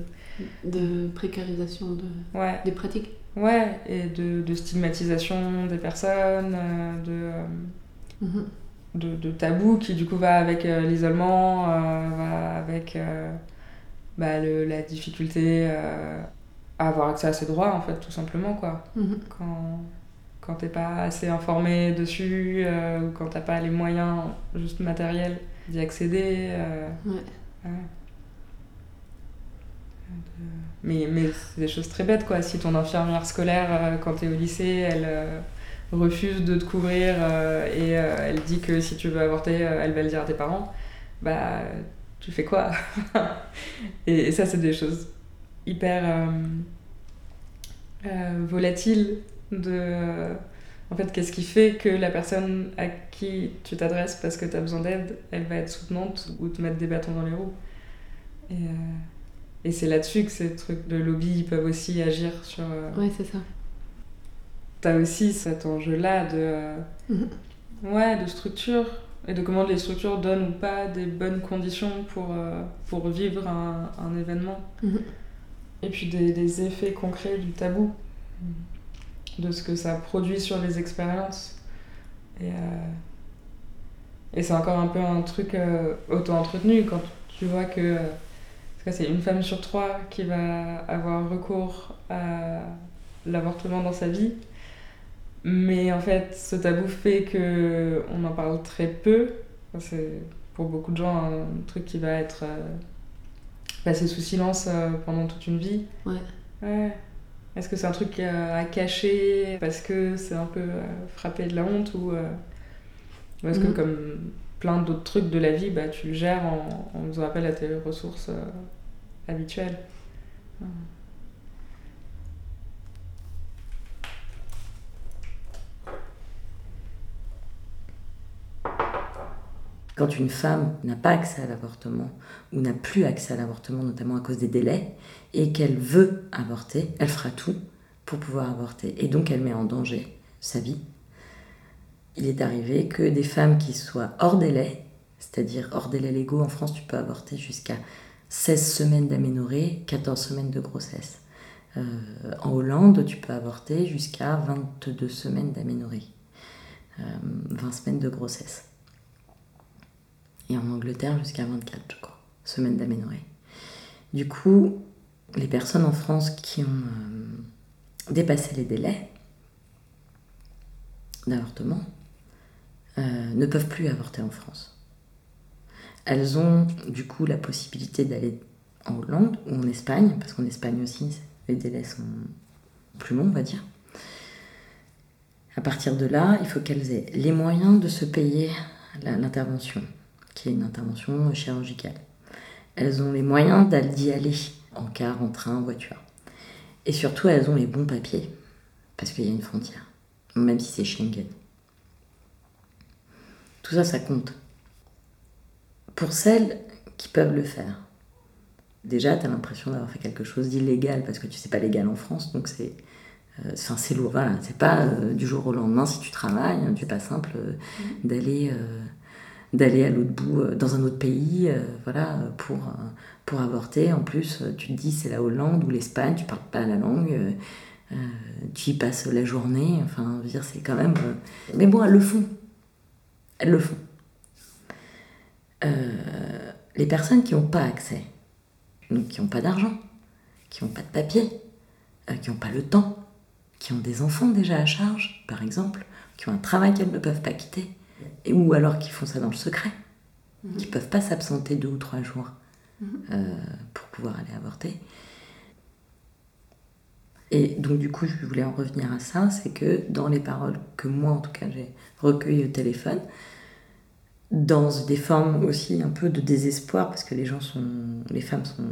de précarisation de... Ouais. des pratiques. Ouais, et de, de stigmatisation des personnes, euh, de, euh, Mhm. de, de tabou qui du coup va avec euh, l'isolement, euh, va avec euh, bah, le- la difficulté à avoir accès à ses droits en fait tout simplement quoi. Mhm. Quand, quand t'es pas assez informé dessus ou quand t'as pas les moyens juste matériels d'y accéder. Ouais. ouais. Mais, mais c'est des choses très bêtes, quoi. Si ton infirmière scolaire, euh, quand t'es au lycée, elle euh, refuse de te couvrir euh, et elle dit que si tu veux avorter, elle va le dire à tes parents, bah, tu fais quoi? Et, ça, c'est des choses hyper volatiles de... en fait, qu'est-ce qui fait que la personne à qui tu t'adresses parce que tu as besoin d'aide, elle va être soutenante ou te mettre des bâtons dans les roues et c'est là-dessus que ces trucs de lobby peuvent aussi agir sur. euh, Ouais, c'est ça. T'as aussi cet enjeu-là de. euh, Mhm. Ouais, de structure. Et de comment les structures donnent ou pas des bonnes conditions pour, euh, pour vivre un, un événement. Mhm. Et puis des, des effets concrets du tabou. De ce que ça produit sur les expériences. Et, euh, et c'est encore un peu un truc euh, auto-entretenu quand tu vois que parce que c'est une femme sur trois qui va avoir recours à l'avortement dans sa vie. Mais en fait, ce tabou fait que on en parle très peu. C'est pour beaucoup de gens un truc qui va être euh, passé sous silence euh, pendant toute une vie. Ouais. Ouais. Est-ce que c'est un truc à, cacher parce que c'est un peu frappé de la honte ou, est-ce que Mhm. comme plein d'autres trucs de la vie, bah, tu le gères en, en faisant appel à tes ressources euh, habituelles Quand une femme n'a pas accès à l'avortement ou n'a plus accès à l'avortement, notamment à cause des délais, et qu'elle veut avorter, elle fera tout pour pouvoir avorter. Et donc elle met en danger sa vie. Il est arrivé que des femmes qui soient hors délai, c'est-à-dire hors délai légaux, en France tu peux avorter jusqu'à 16 semaines d'aménorrhée, 14 semaines de grossesse. Euh, en Hollande, tu peux avorter jusqu'à 22 semaines d'aménorrhée, euh, 20 semaines de grossesse et en Angleterre jusqu'à 24, je semaines d'aménorrhée. Du coup, les personnes en France qui ont euh, dépassé les délais d'avortement euh, ne peuvent plus avorter en France. Elles ont du coup la possibilité d'aller en Hollande ou en Espagne, parce qu'en Espagne aussi, les délais sont plus longs, on va dire. À partir de là, il faut qu'elles aient les moyens de se payer l'intervention qui est une intervention chirurgicale. Elles ont les moyens d'y aller en car, en train, en voiture. Et surtout, elles ont les bons papiers, parce qu'il y a une frontière, même si c'est Schengen. Tout ça, ça compte. Pour celles qui peuvent le faire, déjà, tu as l'impression d'avoir fait quelque chose d'illégal, parce que tu sais pas légal en France, donc c'est euh, enfin, c'est lourd. Voilà, c'est pas euh, du jour au lendemain, si tu travailles, hein, c'est pas simple euh, d'aller euh, d'aller à l'autre bout, dans un autre pays, voilà, pour, pour avorter. En plus, tu te dis c'est la Hollande ou l'Espagne, tu parles pas la langue, tu y passes la journée, enfin, je veux dire, c'est quand même. Mais bon, elles le font. Elles le font. Euh, les personnes qui n'ont pas accès, donc qui n'ont pas d'argent, qui n'ont pas de papier, euh, qui n'ont pas le temps, qui ont des enfants déjà à charge, par exemple, qui ont un travail qu'elles ne peuvent pas quitter, et, ou alors qui font ça dans le secret, qui ne peuvent pas s'absenter deux ou trois jours euh, pour pouvoir aller avorter. Et donc du coup, je voulais en revenir à ça, c'est que dans les paroles que moi, en tout cas, j'ai recueillies au téléphone, dans des formes aussi un peu de désespoir, parce que les gens sont, les femmes sont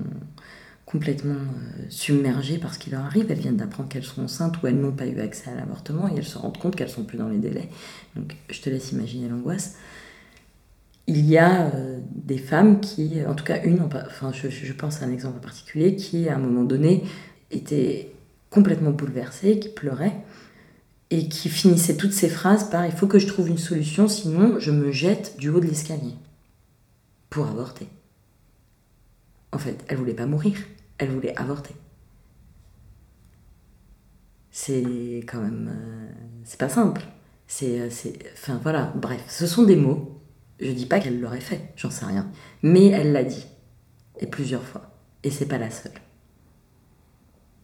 complètement euh, submergées par ce qui leur arrive. Elles viennent d'apprendre qu'elles sont enceintes ou elles n'ont pas eu accès à l'avortement et elles se rendent compte qu'elles sont plus dans les délais. Donc je te laisse imaginer l'angoisse. Il y a euh, des femmes qui, en tout cas une, enfin je, pense à un exemple particulier, qui à un moment donné était complètement bouleversée, qui pleurait et qui finissait toutes ses phrases par il faut que je trouve une solution, sinon je me jette du haut de l'escalier pour avorter. En fait, elle voulait pas mourir, elle voulait avorter. C'est quand même. euh, c'est pas simple. Euh, c'est- Enfin voilà, bref, ce sont des mots. Je dis pas qu'elle l'aurait fait, j'en sais rien. Mais elle l'a dit. Et plusieurs fois. Et c'est pas la seule.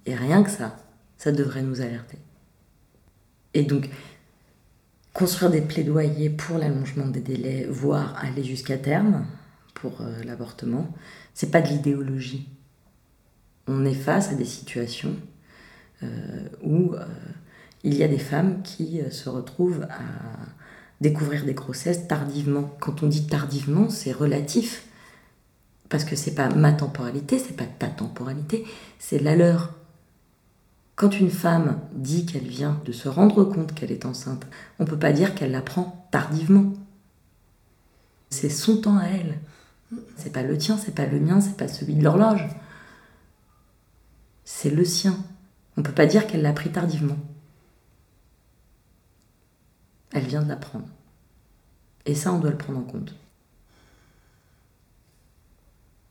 Et rien que ça, ça devrait nous alerter. Et donc, construire des plaidoyers pour l'allongement des délais, voire aller jusqu'à terme pour euh, l'avortement, c'est pas de l'idéologie. On est face à des situations euh, où euh, il y a des femmes qui se retrouvent à découvrir des grossesses tardivement. Quand on dit tardivement, c'est relatif. Parce que c'est pas ma temporalité, c'est pas ta temporalité, c'est la leur. Quand une femme dit qu'elle vient de se rendre compte qu'elle est enceinte, on peut pas dire qu'elle l'apprend tardivement. C'est son temps à elle. C'est pas le tien, c'est pas le mien, c'est pas celui de l'horloge. C'est le sien. On peut pas dire qu'elle l'a pris tardivement. Elle vient de l'apprendre. Et ça, on doit le prendre en compte.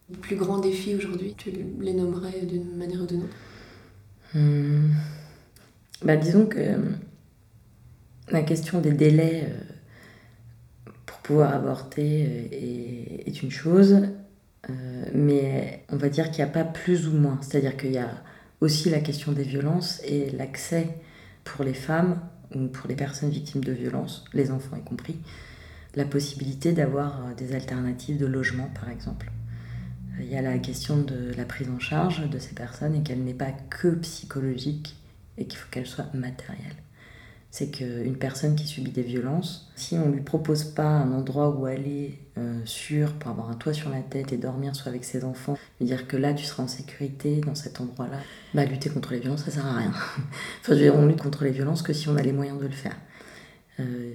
Les plus grands défis aujourd'hui, tu les nommerais d'une manière ou d'une autre? Hmm. Bah, disons que euh, la question des délais euh, pour pouvoir avorter euh, est, une chose, mais on va dire qu'il n'y a pas plus ou moins. C'est-à-dire qu'il y a aussi la question des violences et l'accès pour les femmes ou pour les personnes victimes de violences, les enfants y compris, la possibilité d'avoir des alternatives de logement par exemple. Il y a la question de la prise en charge de ces personnes et qu'elle n'est pas que psychologique, et qu'il faut qu'elle soit matérielle. C'est qu'une personne qui subit des violences, si on ne lui propose pas un endroit où aller euh, sûr pour avoir un toit sur la tête et dormir soit avec ses enfants, lui dire que là tu seras en sécurité dans cet endroit-là, bah lutter contre les violences ça sert à rien. enfin, je veux dire, on lutte contre les violences que si on a les moyens de le faire. Euh,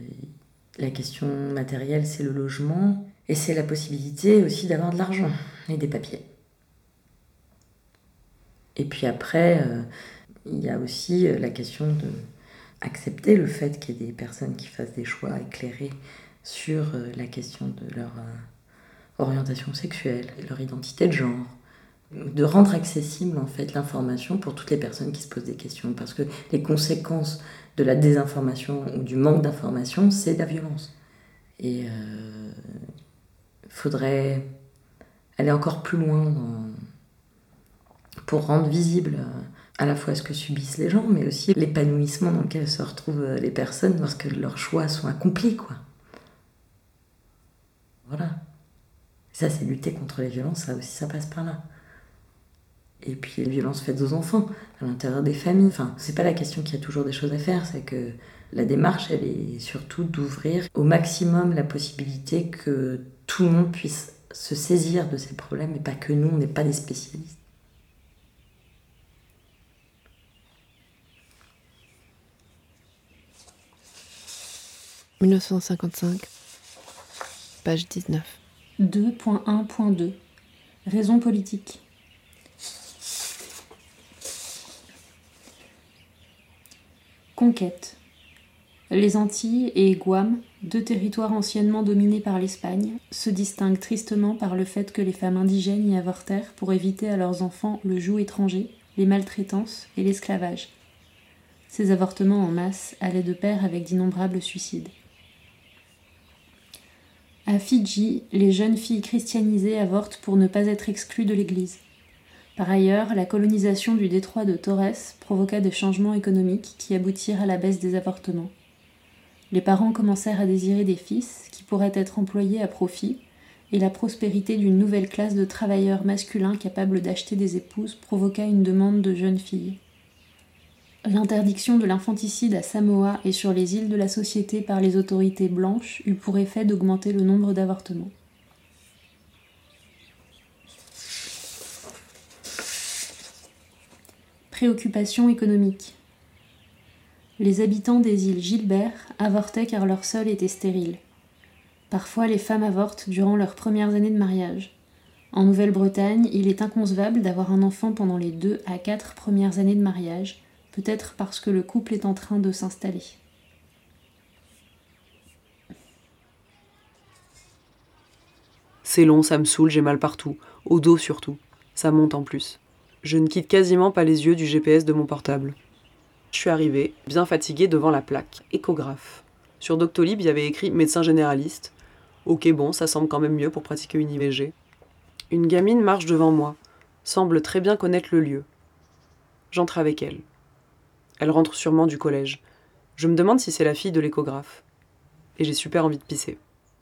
la question matérielle, c'est le logement et c'est la possibilité aussi d'avoir de l'argent et des papiers. Et puis après, euh, il y a aussi la question de accepter le fait qu'il y ait des personnes qui fassent des choix éclairés sur euh, la question de leur euh, orientation sexuelle, leur identité de genre, de rendre accessible en fait l'information pour toutes les personnes qui se posent des questions, parce que les conséquences de la désinformation ou du manque d'information, c'est la violence. Et euh, faudrait aller encore plus loin pour rendre visible à la fois ce que subissent les gens, mais aussi l'épanouissement dans lequel se retrouvent euh, les personnes lorsque leurs choix sont accomplis, quoi. Voilà. Ça, c'est lutter contre les violences, ça aussi, ça passe par là. Et puis les violences faites aux enfants, à l'intérieur des familles. Enfin, c'est pas la question qu'il y a toujours des choses à faire, c'est que la démarche, elle est surtout d'ouvrir au maximum la possibilité que tout le monde puisse se saisir de ces problèmes et pas que nous, on n'est pas des spécialistes. 1955, page 19. 2.1.2 Raison politique. Conquête. Les Antilles et Guam, deux territoires anciennement dominés par l'Espagne, se distinguent tristement par le fait que les femmes indigènes y avortèrent pour éviter à leurs enfants le joug étranger, les maltraitances et l'esclavage. Ces avortements en masse allaient de pair avec d'innombrables suicides. À Fidji, les jeunes filles christianisées avortent pour ne pas être exclues de l'Église. Par ailleurs, la colonisation du détroit de Torres provoqua des changements économiques qui aboutirent à la baisse des avortements. Les parents commencèrent à désirer des fils qui pourraient être employés à profit, et la prospérité d'une nouvelle classe de travailleurs masculins capables d'acheter des épouses provoqua une demande de jeunes filles. L'interdiction de l'infanticide à Samoa et sur les îles de la Société par les autorités blanches eut pour effet d'augmenter le nombre d'avortements. Préoccupation économique. Les habitants des îles Gilbert avortaient car leur sol était stérile. Parfois, les femmes avortent durant leurs premières années de mariage. En Nouvelle-Bretagne, il est inconcevable d'avoir un enfant pendant les deux à quatre premières années de mariage, peut-être parce que le couple est en train de s'installer. C'est long, ça me saoule, j'ai mal partout, au dos surtout. Ça monte en plus. Je ne quitte quasiment pas les yeux du GPS de mon portable. Je suis arrivée, bien fatiguée devant la plaque échographe. Sur Doctolib, il y avait écrit médecin généraliste. Ok, bon, ça semble quand même mieux pour pratiquer une IVG. Une gamine marche devant moi, semble très bien connaître le lieu. J'entre avec elle. Elle rentre sûrement du collège. Je me demande si c'est la fille de l'échographe. Et j'ai super envie de pisser.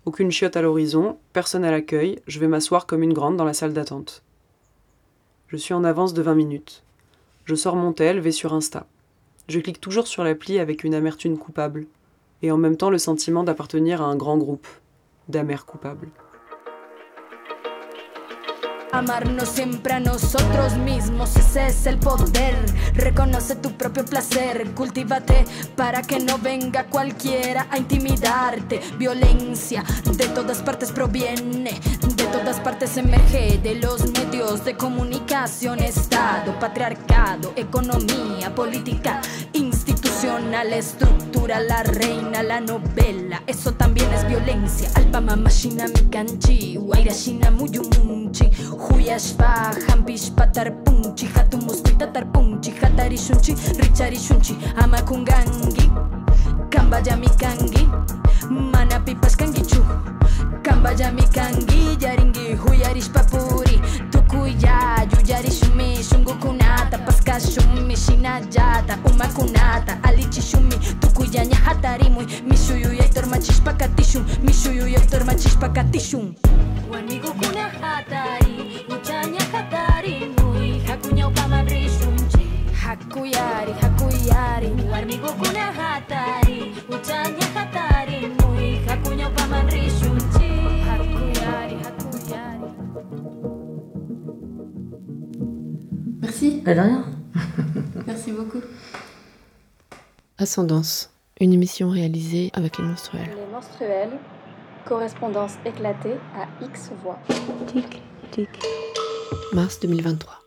Aucune chiotte à l'horizon, personne à l'accueil, je vais m'asseoir comme une grande dans la salle d'attente. Je suis en avance de 20 minutes. Je sors mon tel, vais sur Insta. Je clique toujours sur l'appli avec une amertume coupable, et en même temps le sentiment d'appartenir à un grand groupe, d'amers coupables. Amarnos siempre a nosotros mismos, ese es el poder. Reconoce tu propio placer, cultívate para que no venga cualquiera a intimidarte. Violencia de todas partes proviene, de todas partes emerge, de los medios de comunicación, Estado, patriarcado, economía, política, funciona la estructura, la reina, la novela. Eso también es violencia. Alba mama shina mi kanchi, waira shina muyumunchi. Huyashpa, hampish patarpunchi, hatumusti tatarpunchi, hatarishunchi, richarishunchi, amakungangi. Kambaya mi kangi, mana pipas kangichu. Kambaya mi kangi, yaringi, huyarish papuri. Tukuya, yuyarishumi, shungukuna. hata paskashumi shinallata umakunata alichishumi tukuyaña hatarimuy mishuyuyaytor machishpakatishun mishuyuyaytor machishpakatishun wanmikukuna hatari uchaña hatarimuy jakuñawpaman rishunchi hakuyari hakuyari. Warmikukuna hatari uchaña hatarimuy jakuñawpaman rishun Merci. Pas de rien. Merci beaucoup. Ascendance, une émission réalisée avec les menstruels. Les menstruels, correspondance éclatée à X voix. Tic, tic. Mars 2023.